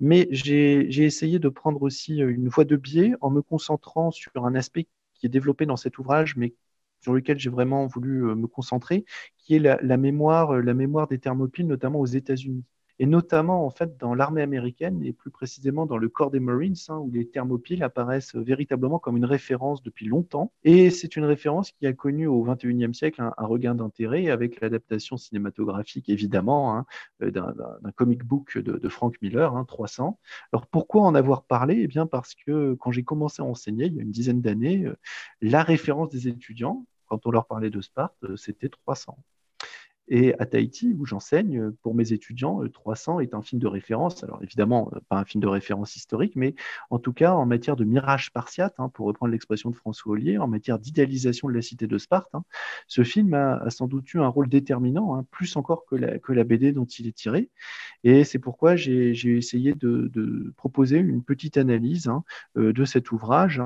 Mais j'ai essayé de prendre aussi euh, une voie de biais en me concentrant sur un aspect qui est développé dans cet ouvrage, mais sur lequel j'ai vraiment voulu euh, me concentrer, qui est la, mémoire, euh, la mémoire des Thermopyles, notamment aux États-Unis et notamment en fait dans l'armée américaine et plus précisément dans le corps des Marines, hein, où les thermopyles apparaissent véritablement comme une référence depuis longtemps. Et c'est une référence qui a connu au XXIe siècle un, regain d'intérêt avec l'adaptation cinématographique évidemment hein, euh, d'un comic book de, Frank Miller, 300. Hein, Alors pourquoi en avoir parlé? Eh bien parce que quand j'ai commencé à enseigner il y a une dizaine d'années, euh, la référence des étudiants quand on leur parlait de Sparte, euh, c'était 300. Et à Tahiti, où j'enseigne, pour mes étudiants, 300 est un film de référence. Alors évidemment, pas un film de référence historique, mais en tout cas en matière de mirage spartiate, hein, pour reprendre l'expression de François Ollier, en matière d'idéalisation de la cité de Sparte, hein, ce film a, sans doute eu un rôle déterminant, hein, plus encore que la, BD dont il est tiré. Et c'est pourquoi j'ai essayé de, proposer une petite analyse euh, de cet ouvrage,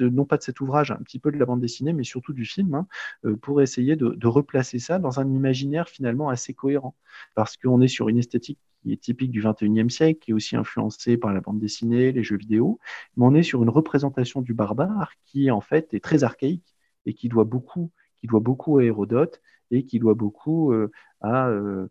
non pas de cet ouvrage, un petit peu de la bande dessinée, mais surtout du film, euh, pour essayer de replacer ça dans un imaginaire finalement assez cohérent, parce qu'on est sur une esthétique qui est typique du 21e siècle, qui est aussi influencée par la bande dessinée, les jeux vidéo, mais on est sur une représentation du barbare qui en fait est très archaïque et qui doit beaucoup, qui doit beaucoup à Hérodote et qui doit beaucoup euh, à euh,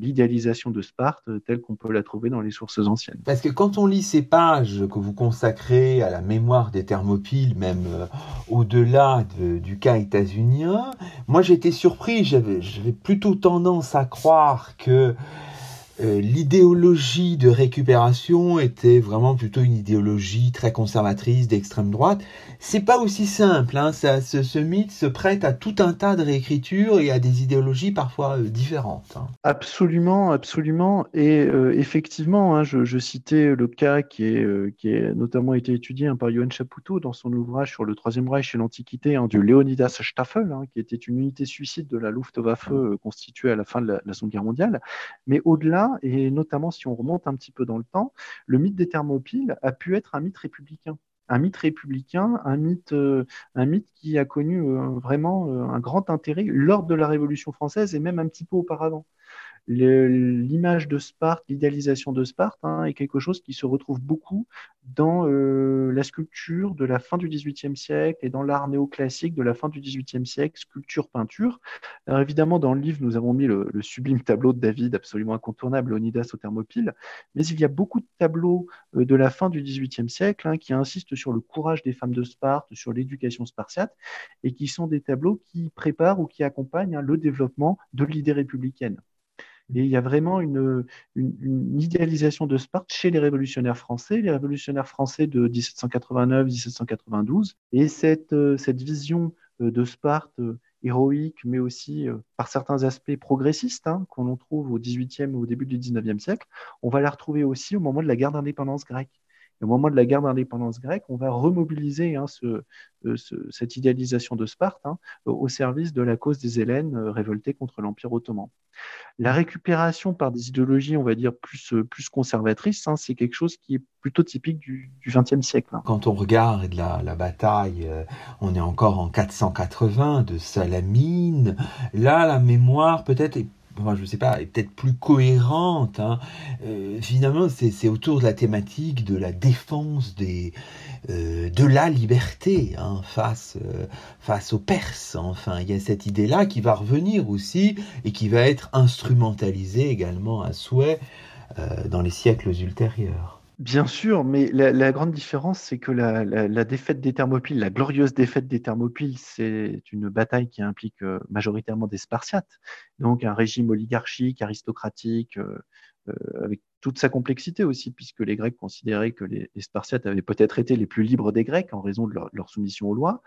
l'idéalisation de Sparte telle qu'on peut la trouver dans les sources anciennes. Parce que quand on lit ces pages que vous consacrez à la mémoire des Thermopyles, même euh, au-delà du cas états-unien, moi j'étais surpris, j'avais plutôt tendance à croire que euh, l'idéologie de récupération était vraiment plutôt une idéologie très conservatrice d'extrême droite. C'est pas aussi simple, hein. Ça, ce, mythe se prête à tout un tas de réécritures et à des idéologies parfois euh, différentes. Hein. Absolument, absolument. Et euh, effectivement, hein, je, citais le cas qui est, qui est notamment été étudié par Johan Chapoutot dans son ouvrage sur le Troisième Reich et l'Antiquité du Leonidas Staffel, qui était une unité suicide de la Luftwaffe constituée à la fin de la, la Seconde Guerre mondiale. Mais au-delà et notamment si on remonte un petit peu dans le temps, le mythe des Thermopyles a pu être un mythe républicain. Un mythe républicain, un mythe, euh, qui a connu euh, vraiment euh, un grand intérêt lors de la Révolution française et même un petit peu auparavant l'image de Sparte, l'idéalisation de Sparte hein, est quelque chose qui se retrouve beaucoup dans euh, la sculpture de la fin du XVIIIe siècle et dans l'art néoclassique de la fin du XVIIIe siècle, sculpture, peinture. Alors évidemment, dans le livre, nous avons mis le, sublime tableau de David, absolument incontournable, Onidas au Thermopyle, mais il y a beaucoup de tableaux euh, de la fin du XVIIIe siècle hein, qui insistent sur le courage des femmes de Sparte, sur l'éducation spartiate, et qui sont des tableaux qui préparent ou qui accompagnent hein, le développement de l'idée républicaine. Et il y a vraiment une, idéalisation de Sparte chez les révolutionnaires français, les révolutionnaires français de 1789-1792. Et cette, euh, vision euh, de Sparte euh, héroïque, mais aussi par certains aspects progressistes hein, qu'on trouve au XVIIIe ou au début du XIXe siècle, on va la retrouver aussi au moment de la guerre d'indépendance grecque au moment de la guerre d'indépendance grecque, on va remobiliser hein, cette idéalisation de Sparte hein, au service de la cause des Hélènes révoltés contre l'Empire ottoman. La récupération par des idéologies, on va dire, plus, plus conservatrices, hein, c'est quelque chose qui est plutôt typique du XXe siècle. Quand on regarde la, bataille, euh, on est encore en 480 de Salamine. Là, la mémoire peut-être est je ne sais pas, est peut-être plus cohérente. Hein. Euh, finalement, c'est autour de la thématique de la défense des, euh, de la liberté hein, face, euh, face aux Perses. Enfin, il y a cette idée-là qui va revenir aussi et qui va être instrumentalisée également à souhait dans les siècles ultérieurs. Bien sûr, mais la, grande différence, c'est que la, défaite des Thermopyles, la glorieuse défaite des Thermopyles, c'est une bataille qui implique euh, majoritairement des Spartiates, donc un régime oligarchique, aristocratique, euh, euh, avec toute sa complexité aussi, puisque les Grecs considéraient que les, Spartiates avaient peut-être été les plus libres des Grecs en raison de leur, soumission aux lois,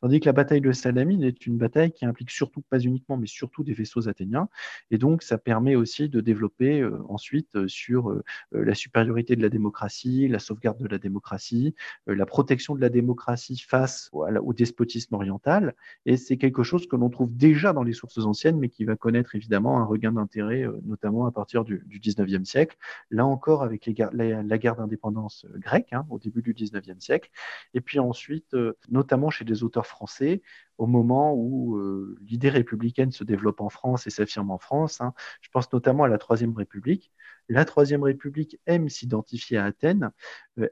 tandis que la bataille de Salamine est une bataille qui implique surtout, pas uniquement, mais surtout des vaisseaux athéniens, et donc ça permet aussi de développer euh, ensuite euh, sur euh, la supériorité de la démocratie, la sauvegarde de la démocratie, la protection de la démocratie face au, despotisme oriental, et c'est quelque chose que l'on trouve déjà dans les sources anciennes, mais qui va connaître évidemment un regain d'intérêt, notamment à partir du, du 19e siècle, là encore avec la, guerre d'indépendance euh, grecque hein, au début du 19e siècle, et puis ensuite, euh, notamment chez des auteurs français, au moment où euh, l'idée républicaine se développe en France et s'affirme en France. Hein. Je pense notamment à la Troisième République. La Troisième République aime s'identifier à Athènes,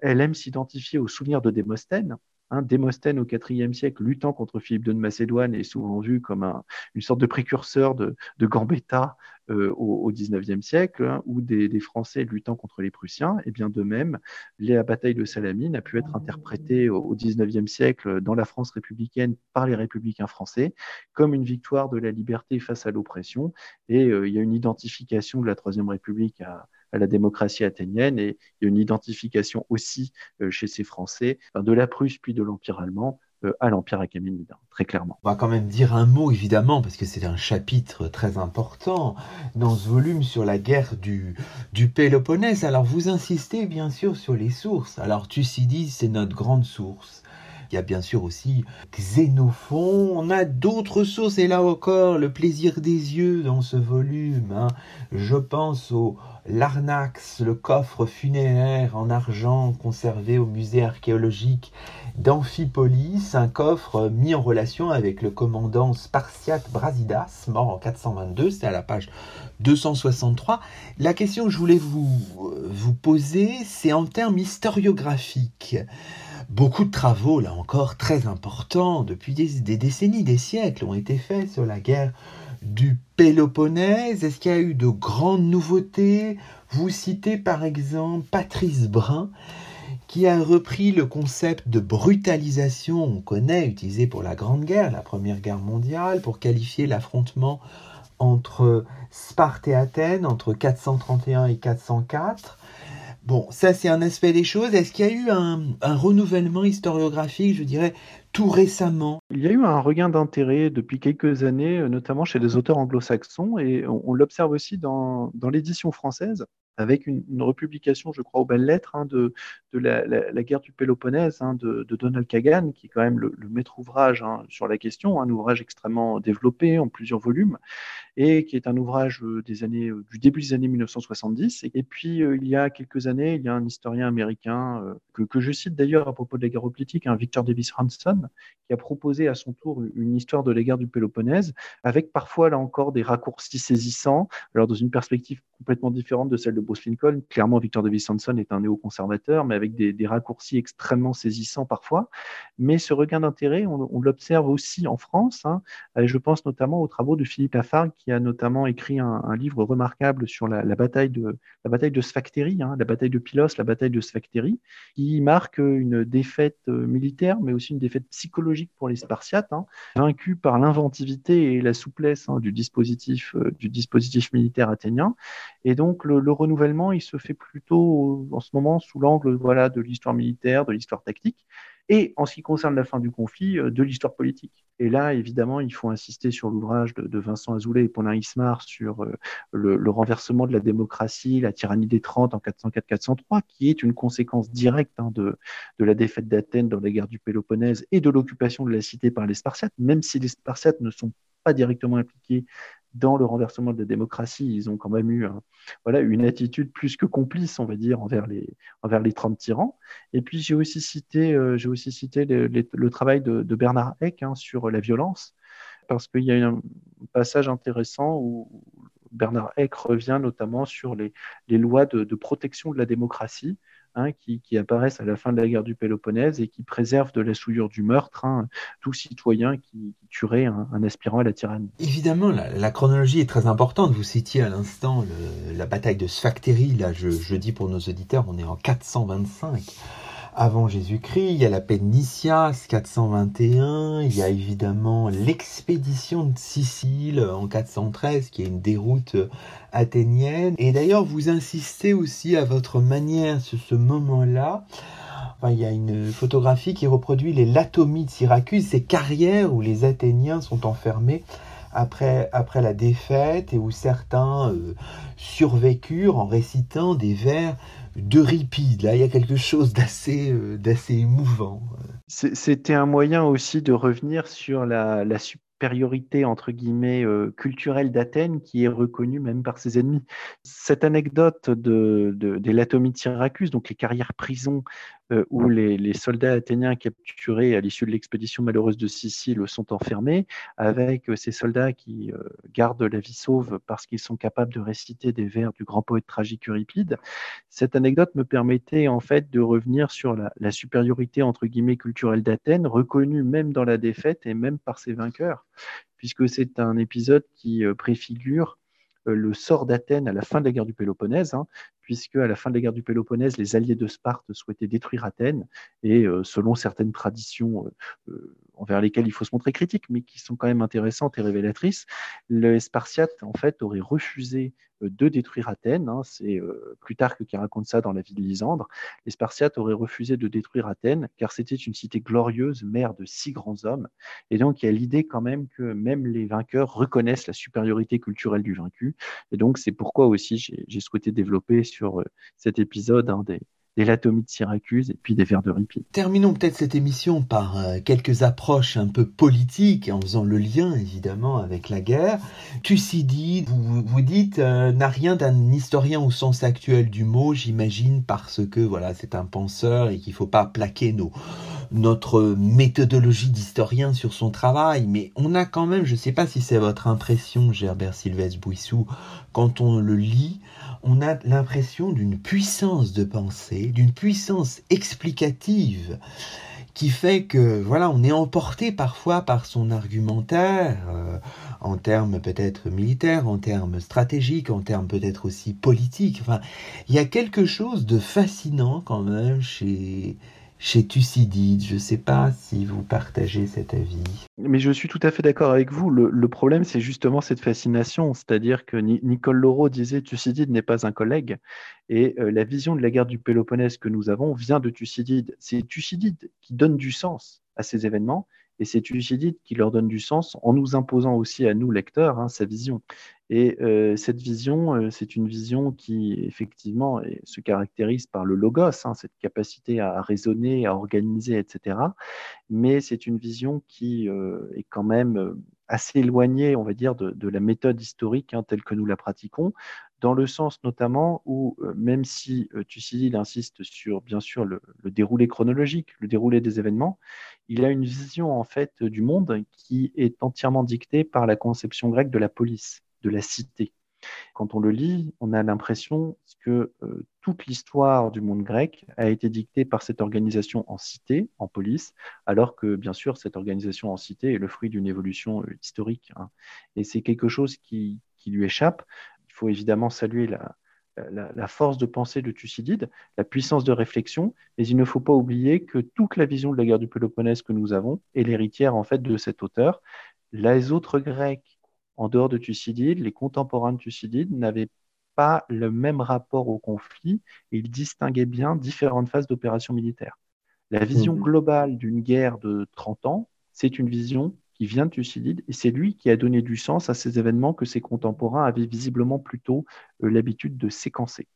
elle aime s'identifier au souvenir de Démosthène, Hein, Démosthène au IVe siècle, luttant contre Philippe II de Macédoine, est souvent vu comme une sorte de précurseur de, Gambetta euh, au, XIXe siècle, hein, ou des, Français luttant contre les Prussiens. Et bien de même, la bataille de Salamine a pu être interprétée au, XIXe siècle dans la France républicaine par les républicains français comme une victoire de la liberté face à l'oppression. Et euh, il y a une identification de la Troisième République à à la démocratie athénienne et il y a une identification aussi euh, chez ces Français de la Prusse puis de l'Empire allemand euh, à l'Empire achéménide, très clairement. On va quand même dire un mot, évidemment, parce que c'est un chapitre très important dans ce volume sur la guerre du, du Péloponnèse. Alors, vous insistez bien sûr sur les sources. Alors, Thucydide, c'est notre grande source. Il y a bien sûr aussi Xénophon. On a d'autres sources, et là encore, le plaisir des yeux dans ce volume. Hein. Je pense au Larnax, le coffre funéraire en argent conservé au musée archéologique d'Amphipolis, un coffre mis en relation avec le commandant spartiate Brasidas, mort en 422, c'est à la page 263. La question que je voulais vous, vous poser, c'est en termes historiographiques. Beaucoup de travaux, là encore, très importants, depuis des, décennies, des siècles, ont été faits sur la guerre du Péloponnèse Est-ce qu'il y a eu de grandes nouveautés? Vous citez par exemple Patrice Brun qui a repris le concept de brutalisation, on connaît, utilisé pour la Grande Guerre, la Première Guerre mondiale, pour qualifier l'affrontement entre Sparte et Athènes, entre 431 et 404. Bon, ça c'est un aspect des choses. Est-ce qu'il y a eu un, renouvellement historiographique, je dirais, tout récemment? Il y a eu un regain d'intérêt depuis quelques années, euh, notamment chez des auteurs anglo-saxons, et on, l'observe aussi dans, l'édition française avec une, republication, je crois, aux belles lettres hein, de, de la, guerre du Péloponnèse hein, de, Donald Kagan, qui est quand même le, maître ouvrage hein, sur la question, un ouvrage extrêmement développé en plusieurs volumes, et qui est un ouvrage euh, des années, euh, du début des années 1970. Et, puis, euh, il y a quelques années, il y a un historien américain que, je cite d'ailleurs à propos de la guerre politique, Victor Davis Hanson, qui a proposé à son tour une histoire de la guerre du Péloponnèse, avec parfois, là encore, des raccourcis saisissants, alors dans une perspective complètement différente de celle de Bruce Lincoln. Clairement, Victor Davis Hanson est un néoconservateur, mais avec des, raccourcis extrêmement saisissants parfois. Mais ce regain d'intérêt, on, l'observe aussi en France. Hein. je pense notamment aux travaux de Philippe Lafargue, qui a notamment écrit un, livre remarquable sur la, bataille de la bataille de Sphactérie, hein, la bataille de Pylos, la bataille de Sphactérie, qui marque une défaite euh, militaire, mais aussi une défaite psychologique pour les Spartiates, hein, vaincus par l'inventivité et la souplesse du dispositif euh, du dispositif militaire athénien. Et donc le, renouvellement, il se fait plutôt en ce moment sous l'angle voilà, de l'histoire militaire, de l'histoire tactique. Et en ce qui concerne la fin du conflit, de l'histoire politique. Et là, évidemment, il faut insister sur l'ouvrage de, Vincent Azoulay et Paulin Ismar sur le, renversement de la démocratie, la tyrannie des 30 en 404-403, qui est une conséquence directe hein, de, la défaite d'Athènes dans la guerre du Péloponnèse et de l'occupation de la cité par les Spartiates, même si les Spartiates ne sont pas directement impliqués dans le renversement de la démocratie, ils ont quand même eu voilà, une attitude plus que complice, on va dire, envers les, envers les 30 tyrans. Et puis j'ai aussi cité, euh, j'ai aussi cité le, travail de, Bernard Eck hein, sur la violence, parce qu'il y a un passage intéressant où Bernard Eck revient notamment sur les, les lois de, de, protection de la démocratie Hein, qui, apparaissent à la fin de la guerre du Péloponnèse et qui préservent de la souillure du meurtre hein, tout citoyen qui, tuerait un, aspirant à la tyrannie. Évidemment, la, chronologie est très importante. Vous citiez à l'instant la bataille de Sphactérie. Là, je, je dis pour nos auditeurs, on est en 425 avant Jésus-Christ, il y a la Nicias 421, il y a évidemment l'expédition de Sicile en 413 qui est une déroute athénienne. Et d'ailleurs, vous insistez aussi à votre manière sur ce moment-là. il y a une photographie qui reproduit les latomies de Syracuse, ces carrières où les Athéniens sont enfermés après, après la défaite et où certains euh, survécurent en récitant des vers d'Euripide. Là, il y a quelque chose d'assez euh, d'assez émouvant. C'était un moyen aussi de revenir sur la, la supériorité entre guillemets euh, culturelle d'Athènes qui est reconnue même par ses ennemis. Cette anecdote de, de des Latomies de Syracuse, donc les carrières prisons euh, où les, soldats athéniens capturés à l'issue de l'expédition malheureuse de Sicile sont enfermés, avec euh, ces soldats qui euh, gardent la vie sauve parce qu'ils sont capables de réciter des vers du grand poète tragique Euripide. Cette anecdote me permettait en fait de revenir sur la, la supériorité entre guillemets culturelle d'Athènes, reconnue même dans la défaite et même par ses vainqueurs, puisque c'est un épisode qui préfigure le sort d'Athènes à la fin de la guerre du Péloponnèse, hein, puisque à la fin de la guerre du Péloponnèse, les alliés de Sparte souhaitaient détruire Athènes, et euh, selon certaines traditions euh, euh, envers lesquelles il faut se montrer critique, mais qui sont quand même intéressantes et révélatrices, les Spartiates en fait auraient refusé de détruire Athènes. Hein, c'est euh, Plutarque qui raconte ça dans la vie de Lysandre. Les Spartiates auraient refusé de détruire Athènes car c'était une cité glorieuse, mère de six grands hommes. Et donc il y a l'idée quand même que même les vainqueurs reconnaissent la supériorité culturelle du vaincu. Et donc c'est pourquoi aussi j'ai souhaité développer sur euh, cet épisode des, des latomies de Syracuse et puis des vers de Ripi. Terminons peut-être cette émission par euh, quelques approches un peu politiques, en faisant le lien évidemment avec la guerre. Thucydide, vous, vous dites, euh, n'a rien d'un historien au sens actuel du mot, j'imagine, parce que voilà, c'est un penseur et qu'il ne faut pas plaquer nos, notre méthodologie d'historien sur son travail, mais on a quand même, je ne sais pas si c'est votre impression, Gerbert Sylvestre Bouissou, quand on le lit, on a l'impression d'une puissance de pensée, d'une puissance explicative qui fait que voilà, on est emporté parfois par son argumentaire euh, en termes peut-être militaires, en termes stratégiques, en termes peut-être aussi politiques. Enfin, il y a quelque chose de fascinant quand même chez chez Thucydide. Je ne sais pas si vous partagez cet avis. Mais je suis tout à fait d'accord avec vous. Le, problème, c'est justement cette fascination. C'est-à-dire que Nicole Laureau disait Thucydide n'est pas un collègue. Et euh, la vision de la guerre du Péloponnèse que nous avons vient de Thucydide. C'est Thucydide qui donne du sens à ces événements. Et c'est Thucydide qui leur donne du sens en nous imposant aussi à nous, lecteurs, hein, sa vision. Et euh, cette vision, euh, c'est une vision qui, effectivement, se caractérise par le logos, hein, cette capacité à raisonner, à organiser, etc. Mais c'est une vision qui euh, est quand même assez éloignée, on va dire, de, la méthode historique hein, telle que nous la pratiquons, dans le sens notamment où, même si Thucydide insiste sur, bien sûr, le, déroulé chronologique, le déroulé des événements, il a une vision, en fait, du monde qui est entièrement dictée par la conception grecque de la police de la cité. Quand on le lit, on a l'impression que euh, toute l'histoire du monde grec a été dictée par cette organisation en cité, en police, alors que bien sûr cette organisation en cité est le fruit d'une évolution euh, historique. Hein. Et c'est quelque chose qui, lui échappe. Faut évidemment saluer la, la, force de pensée de Thucydide, la puissance de réflexion, mais il ne faut pas oublier que toute la vision de la guerre du Péloponnèse que nous avons est l'héritière en fait de cet auteur. Les autres Grecs en dehors de Thucydide, les contemporains de Thucydide n'avaient pas le même rapport au conflit et ils distinguaient bien différentes phases d'opérations militaires. La vision mhm. globale d'une guerre de 30 ans, c'est une vision qui vient de Thucydide et c'est lui qui a donné du sens à ces événements que ses contemporains avaient visiblement plutôt euh, l'habitude de séquencer.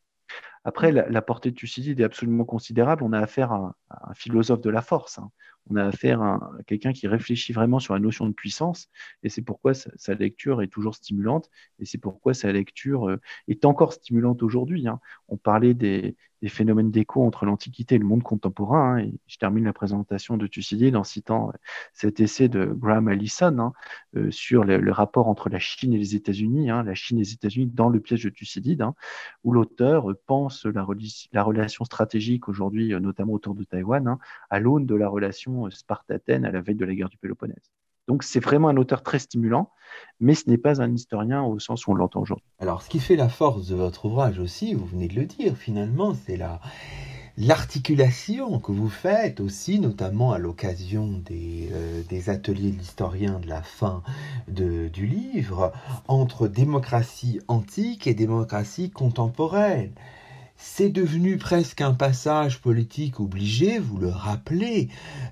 Après, la, portée de Thucydide est absolument considérable. On a affaire à, un philosophe de la force. Hein. On a affaire à, quelqu'un qui réfléchit vraiment sur la notion de puissance. Et c'est pourquoi sa, lecture est toujours stimulante. Et c'est pourquoi sa lecture euh, est encore stimulante aujourd'hui. Hein. On parlait des, phénomènes d'écho entre l'Antiquité et le monde contemporain. Hein, et je termine la présentation de Thucydide en citant euh, cet essai de Graham Allison hein, euh, sur le, rapport entre la Chine et les États-Unis, la Chine et les États-Unis dans le piège de Thucydide, où l'auteur pense la, la, relation stratégique aujourd'hui, notamment autour de Taïwan, à l'aune de la relation Sparte-Athènes à la veille de la guerre du Péloponnèse. Donc c'est vraiment un auteur très stimulant, mais ce n'est pas un historien au sens où on l'entend aujourd'hui. Alors ce qui fait la force de votre ouvrage aussi, vous venez de le dire finalement, c'est la l'articulation que vous faites aussi, notamment à l'occasion des, euh, des, ateliers de l'historien de la fin de, du livre, entre démocratie antique et démocratie contemporaine c'est devenu presque un passage politique obligé, vous le rappelez,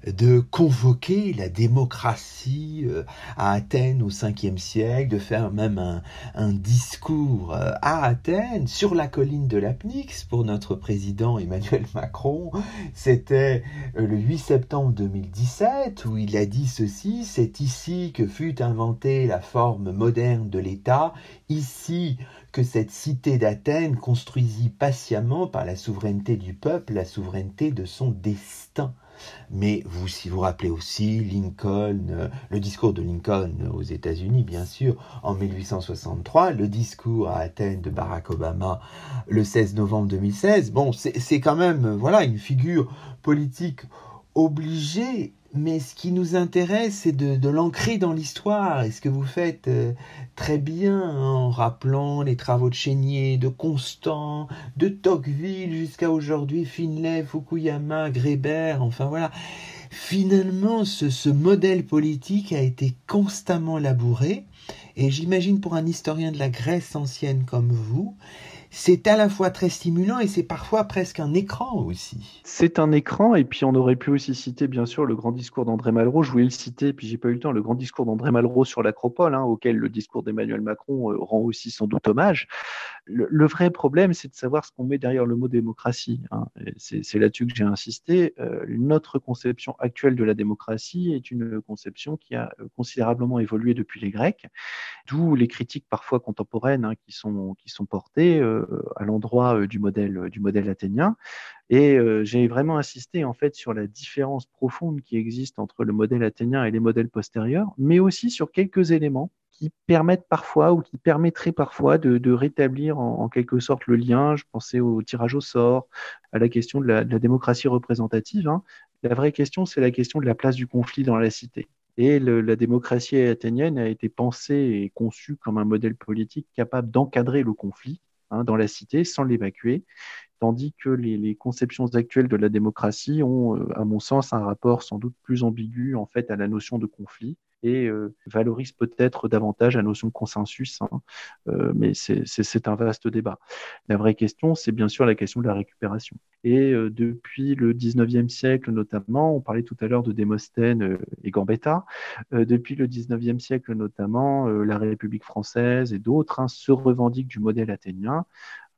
de convoquer la démocratie euh, à Athènes au 5e siècle, de faire même un, discours euh, à Athènes sur la colline de l'Apnix pour notre président Emmanuel Macron. C'était euh, le 8 septembre 2017 où il a dit ceci, c'est ici que fut inventée la forme moderne de l'État, ici que cette cité d'Athènes construisit patiemment par la souveraineté du peuple la souveraineté de son destin. Mais vous, si vous rappelez aussi Lincoln, euh, le discours de Lincoln aux États-Unis, bien sûr, en 1863, le discours à Athènes de Barack Obama le 16 novembre 2016, bon, c'est quand même, voilà, une figure politique obligée mais ce qui nous intéresse, c'est de, l'ancrer dans l'histoire. Et ce que vous faites euh, très bien en rappelant les travaux de Chénier, de Constant, de Tocqueville jusqu'à aujourd'hui, Finlay, Fukuyama, Grébert, enfin voilà. Finalement, ce, ce modèle politique a été constamment labouré. Et j'imagine pour un historien de la Grèce ancienne comme vous, c'est à la fois très stimulant et c'est parfois presque un écran aussi. C'est un écran, et puis on aurait pu aussi citer bien sûr le grand discours d'André Malraux. Je voulais le citer, puis j'ai pas eu le temps. Le grand discours d'André Malraux sur l'Acropole, hein, auquel le discours d'Emmanuel Macron euh, rend aussi sans doute hommage. Le, vrai problème, c'est de savoir ce qu'on met derrière le mot démocratie. Hein. C'est là-dessus que j'ai insisté. Euh, notre conception actuelle de la démocratie est une conception qui a euh, considérablement évolué depuis les Grecs, d'où les critiques parfois contemporaines hein, qui, sont, qui sont portées. À l'endroit euh, du modèle, euh, du modèle athénien. Et j'ai vraiment insisté en fait sur la différence profonde qui existe entre le modèle athénien et les modèles postérieurs, mais aussi sur quelques éléments qui permettent parfois ou qui permettraient parfois de, rétablir en, quelque sorte le lien. Je pensais au tirage au sort, à la question de la, démocratie représentative. Hein. La vraie question, c'est la question de la place du conflit dans la cité. Et la démocratie athénienne a été pensée et conçue comme un modèle politique capable d'encadrer le conflit Hein, dans la cité sans l'évacuer, tandis que les, conceptions actuelles de la démocratie ont, euh, à mon sens, un rapport sans doute plus ambigu en fait à la notion de conflit et euh, valorise peut-être davantage la notion de consensus, hein. euh, mais c'est un vaste débat. La vraie question, c'est bien sûr la question de la récupération. Et depuis le 19e siècle notamment, on parlait tout à l'heure de Démosthène et Gambetta, depuis le 19e siècle notamment, la République française et d'autres hein, se revendiquent du modèle athénien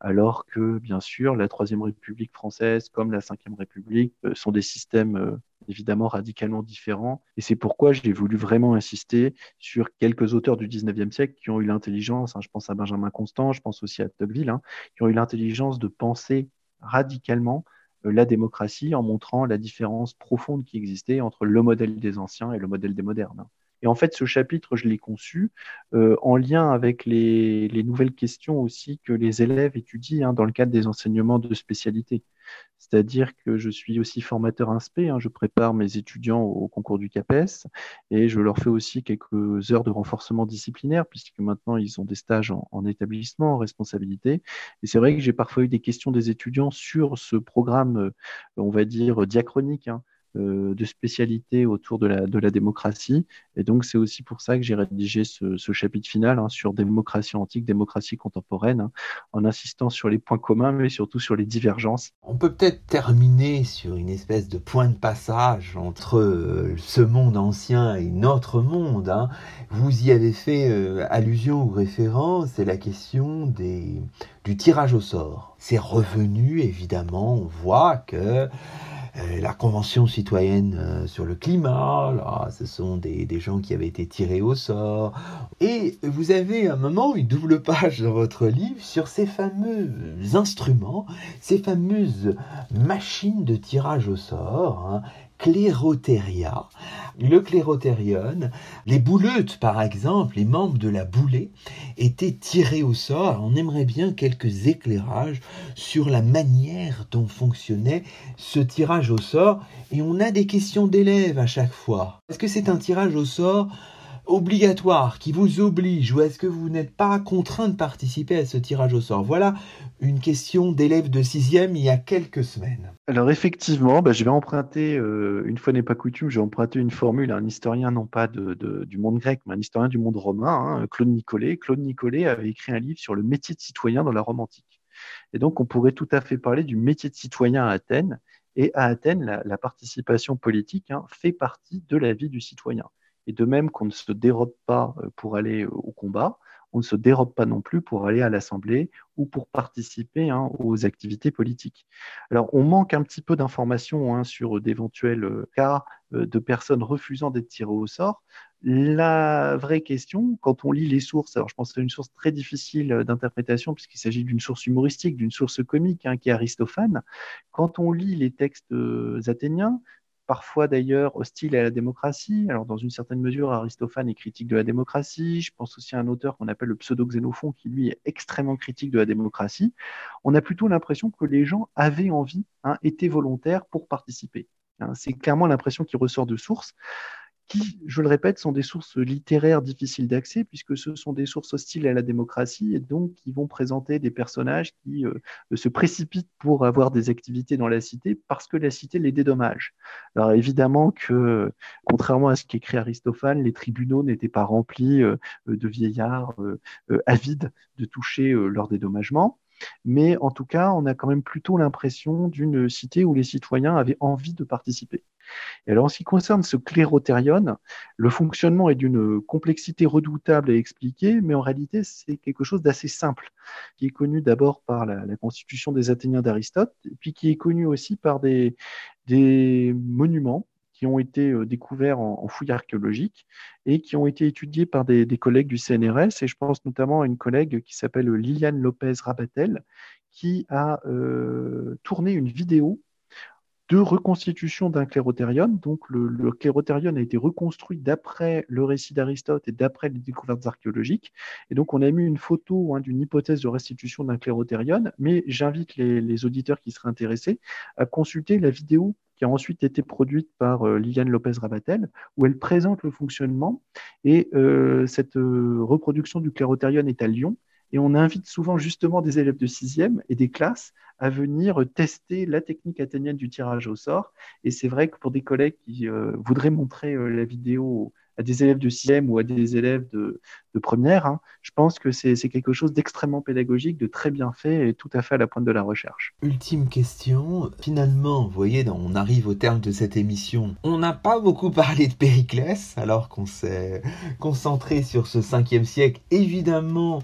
alors que, bien sûr, la Troisième République française comme la Cinquième République euh, sont des systèmes euh, évidemment radicalement différents. Et c'est pourquoi j'ai voulu vraiment insister sur quelques auteurs du XIXe siècle qui ont eu l'intelligence, hein, je pense à Benjamin Constant, je pense aussi à Tocqueville, hein, qui ont eu l'intelligence de penser radicalement euh, la démocratie en montrant la différence profonde qui existait entre le modèle des anciens et le modèle des modernes. Et en fait, ce chapitre, je l'ai conçu euh, en lien avec les, nouvelles questions aussi que les élèves étudient hein, dans le cadre des enseignements de spécialité. C'est-à-dire que je suis aussi formateur INSPE, hein, je prépare mes étudiants au, concours du CAPES et je leur fais aussi quelques heures de renforcement disciplinaire puisque maintenant ils ont des stages en, établissement, en responsabilité. Et c'est vrai que j'ai parfois eu des questions des étudiants sur ce programme, euh, on va dire, diachronique, hein, de spécialité autour de la, démocratie. Et donc, c'est aussi pour ça que j'ai rédigé ce, chapitre final hein, sur démocratie antique, démocratie contemporaine, hein, en insistant sur les points communs, mais surtout sur les divergences. On peut peut-être terminer sur une espèce de point de passage entre euh, ce monde ancien et notre monde. Hein. Vous y avez fait euh, allusion ou référence, c'est la question des, du tirage au sort. C'est revenu, évidemment, on voit que euh, la Convention citoyenne euh, sur le climat, là, ce sont des, gens qui avaient été tirés au sort. Et vous avez un moment une double page dans votre livre sur ces fameux instruments, ces fameuses machines de tirage au sort, hein, Clérotéria, le clérotérion, les bouleutes par exemple, les membres de la boulée étaient tirés au sort. On aimerait bien quelques éclairages sur la manière dont fonctionnait ce tirage au sort. Et on a des questions d'élèves à chaque fois. Est-ce que c'est un tirage au sort obligatoire qui vous oblige ou est-ce que vous n'êtes pas contraint de participer à ce tirage au sort? Voilà une question d'élève de sixième il y a quelques semaines. Alors effectivement, bah, je vais emprunter, euh, une fois n'est pas coutume, je vais emprunter une formule à un historien non pas du monde grec, mais un historien du monde romain, hein, Claude Nicolet. Claude Nicolet avait écrit un livre sur le métier de citoyen dans la Rome antique. Et donc on pourrait tout à fait parler du métier de citoyen à Athènes. Et à Athènes, la, participation politique hein, fait partie de la vie du citoyen. Et de même qu'on ne se dérobe pas euh, pour aller euh, au combat, on ne se dérobe pas non plus pour aller à l'Assemblée ou pour participer hein, aux activités politiques. Alors, on manque un petit peu d'informations hein, sur d'éventuels euh, cas de personnes refusant d'être tirées au sort. La vraie question, quand on lit les sources, alors je pense que c'est une source très difficile d'interprétation puisqu'il s'agit d'une source humoristique, d'une source comique hein, qui est Aristophane. Quand on lit les textes athéniens, parfois d'ailleurs hostile à la démocratie. Alors, dans une certaine mesure, Aristophane est critique de la démocratie. Je pense aussi à un auteur qu'on appelle le pseudo-Xénophon, qui lui est extrêmement critique de la démocratie. On a plutôt l'impression que les gens avaient envie, hein, étaient volontaires pour participer. Hein. C'est clairement l'impression qui ressort de source qui, je le répète, sont des sources littéraires difficiles d'accès, puisque ce sont des sources hostiles à la démocratie, et donc qui vont présenter des personnages qui euh, se précipitent pour avoir des activités dans la cité, parce que la cité les dédommage. Alors évidemment que, contrairement à ce qu'écrit Aristophane, les tribunaux n'étaient pas remplis euh, de vieillards euh, avides de toucher leur dédommagement. Mais en tout cas, on a quand même plutôt l'impression d'une cité où les citoyens avaient envie de participer. Alors, en ce qui concerne ce clérotérion, le fonctionnement est d'une complexité redoutable à expliquer, mais en réalité, c'est quelque chose d'assez simple, qui est connu d'abord par la, constitution des Athéniens d'Aristote, puis qui est connu aussi par des, monuments qui ont été euh, découverts en, fouilles archéologiques et qui ont été étudiés par des, collègues du CNRS. Et je pense notamment à une collègue qui s'appelle Liliane Lopez Rabatel, qui a euh, tourné une vidéo de reconstitution d'un clérotérion. Donc, le, le clérotérion a été reconstruit d'après le récit d'Aristote et d'après les découvertes archéologiques. Et donc, on a mis une photo hein, d'une hypothèse de restitution d'un clérotérion, mais j'invite les, auditeurs qui seraient intéressés à consulter la vidéo qui a ensuite été produite par euh, Liliane Lopez-Rabatel, où elle présente le fonctionnement. Et euh, cette euh, reproduction du clérotérion est à Lyon. Et on invite souvent justement des élèves de sixième et des classes à venir tester la technique athénienne du tirage au sort. Et c'est vrai que pour des collègues qui euh, voudraient montrer euh, la vidéo à des élèves de sixième ou à des élèves de, première, hein, je pense que c'est quelque chose d'extrêmement pédagogique, de très bien fait et tout à fait à la pointe de la recherche. Ultime question, finalement, vous voyez, on arrive au terme de cette émission. On n'a pas beaucoup parlé de Périclès, alors qu'on s'est concentré sur ce cinquième siècle. Évidemment,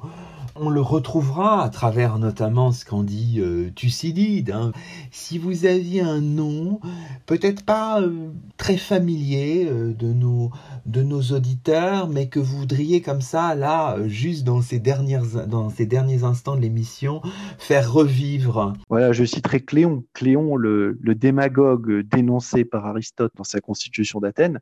on le retrouvera à travers notamment ce qu'en dit euh, Thucydide. Hein. Si vous aviez un nom, peut-être pas euh, très familier euh, de, nos, de nos auditeurs, mais que vous voudriez comme ça, là, juste dans ces, dernières, dans ces derniers instants de l'émission, faire revivre. Voilà, je citerai Cléon. Cléon, le, le démagogue dénoncé par Aristote dans sa Constitution d'Athènes,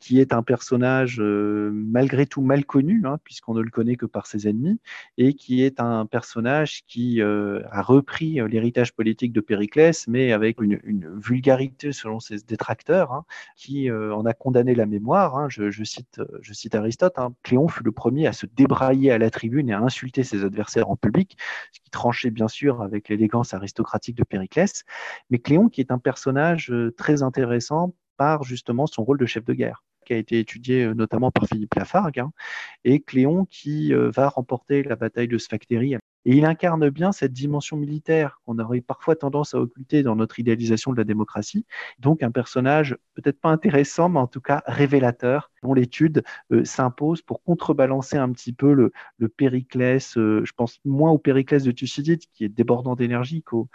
qui est un personnage malgré tout mal connu, hein, puisqu'on ne le connaît que par ses ennemis, et qui est un personnage qui euh, a repris euh, l'héritage politique de Périclès, mais avec une, vulgarité selon ses détracteurs, hein, qui euh, en a condamné la mémoire. Hein. Je, cite, Aristote, hein. Cléon fut le premier à se débrailler à la tribune et à insulter ses adversaires en public, ce qui tranchait bien sûr avec l'élégance aristocratique de Périclès. Mais Cléon, qui est un personnage très intéressant par justement son rôle de chef de guerre qui a été étudié euh, notamment par Philippe Lafargue, hein, et Cléon qui euh, va remporter la bataille de Sphactérie et il incarne bien cette dimension militaire qu'on aurait parfois tendance à occulter dans notre idéalisation de la démocratie. Donc un personnage peut-être pas intéressant, mais en tout cas révélateur, dont l'étude euh, s'impose pour contrebalancer un petit peu le, Périclès, euh, je pense moins au Périclès de Thucydide, qui est débordant d'énergie, qu'au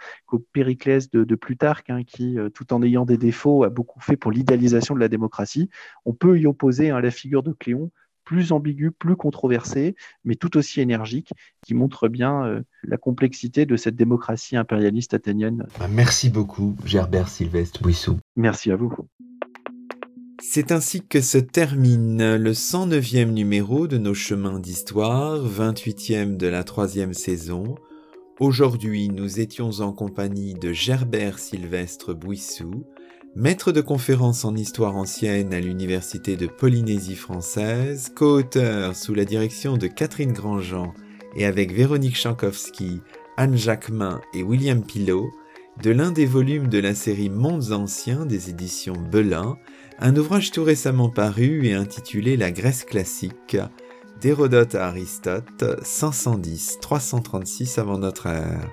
Périclès de, Plutarque, hein, qui, euh, tout en ayant des défauts, a beaucoup fait pour l'idéalisation de la démocratie. On peut y opposer hein, la figure de Cléon, plus ambigu, plus controversé, mais tout aussi énergique, qui montre bien euh, la complexité de cette démocratie impérialiste athénienne. Bah, merci beaucoup, Gerbert Sylvestre Bouissou. Merci à vous. C'est ainsi que se termine le 109e numéro de nos chemins d'histoire, 28e de la troisième saison. Aujourd'hui, nous étions en compagnie de Gerbert Sylvestre Bouissou, Maître de conférences en histoire ancienne à l'Université de Polynésie française, co-auteur sous la direction de Catherine Grandjean et avec Véronique Chankowski, Anne Jacquemin et William Pilot, de l'un des volumes de la série Mondes anciens des éditions Belin, un ouvrage tout récemment paru et intitulé La Grèce classique, d'Hérodote à Aristote, 510-336 avant notre ère.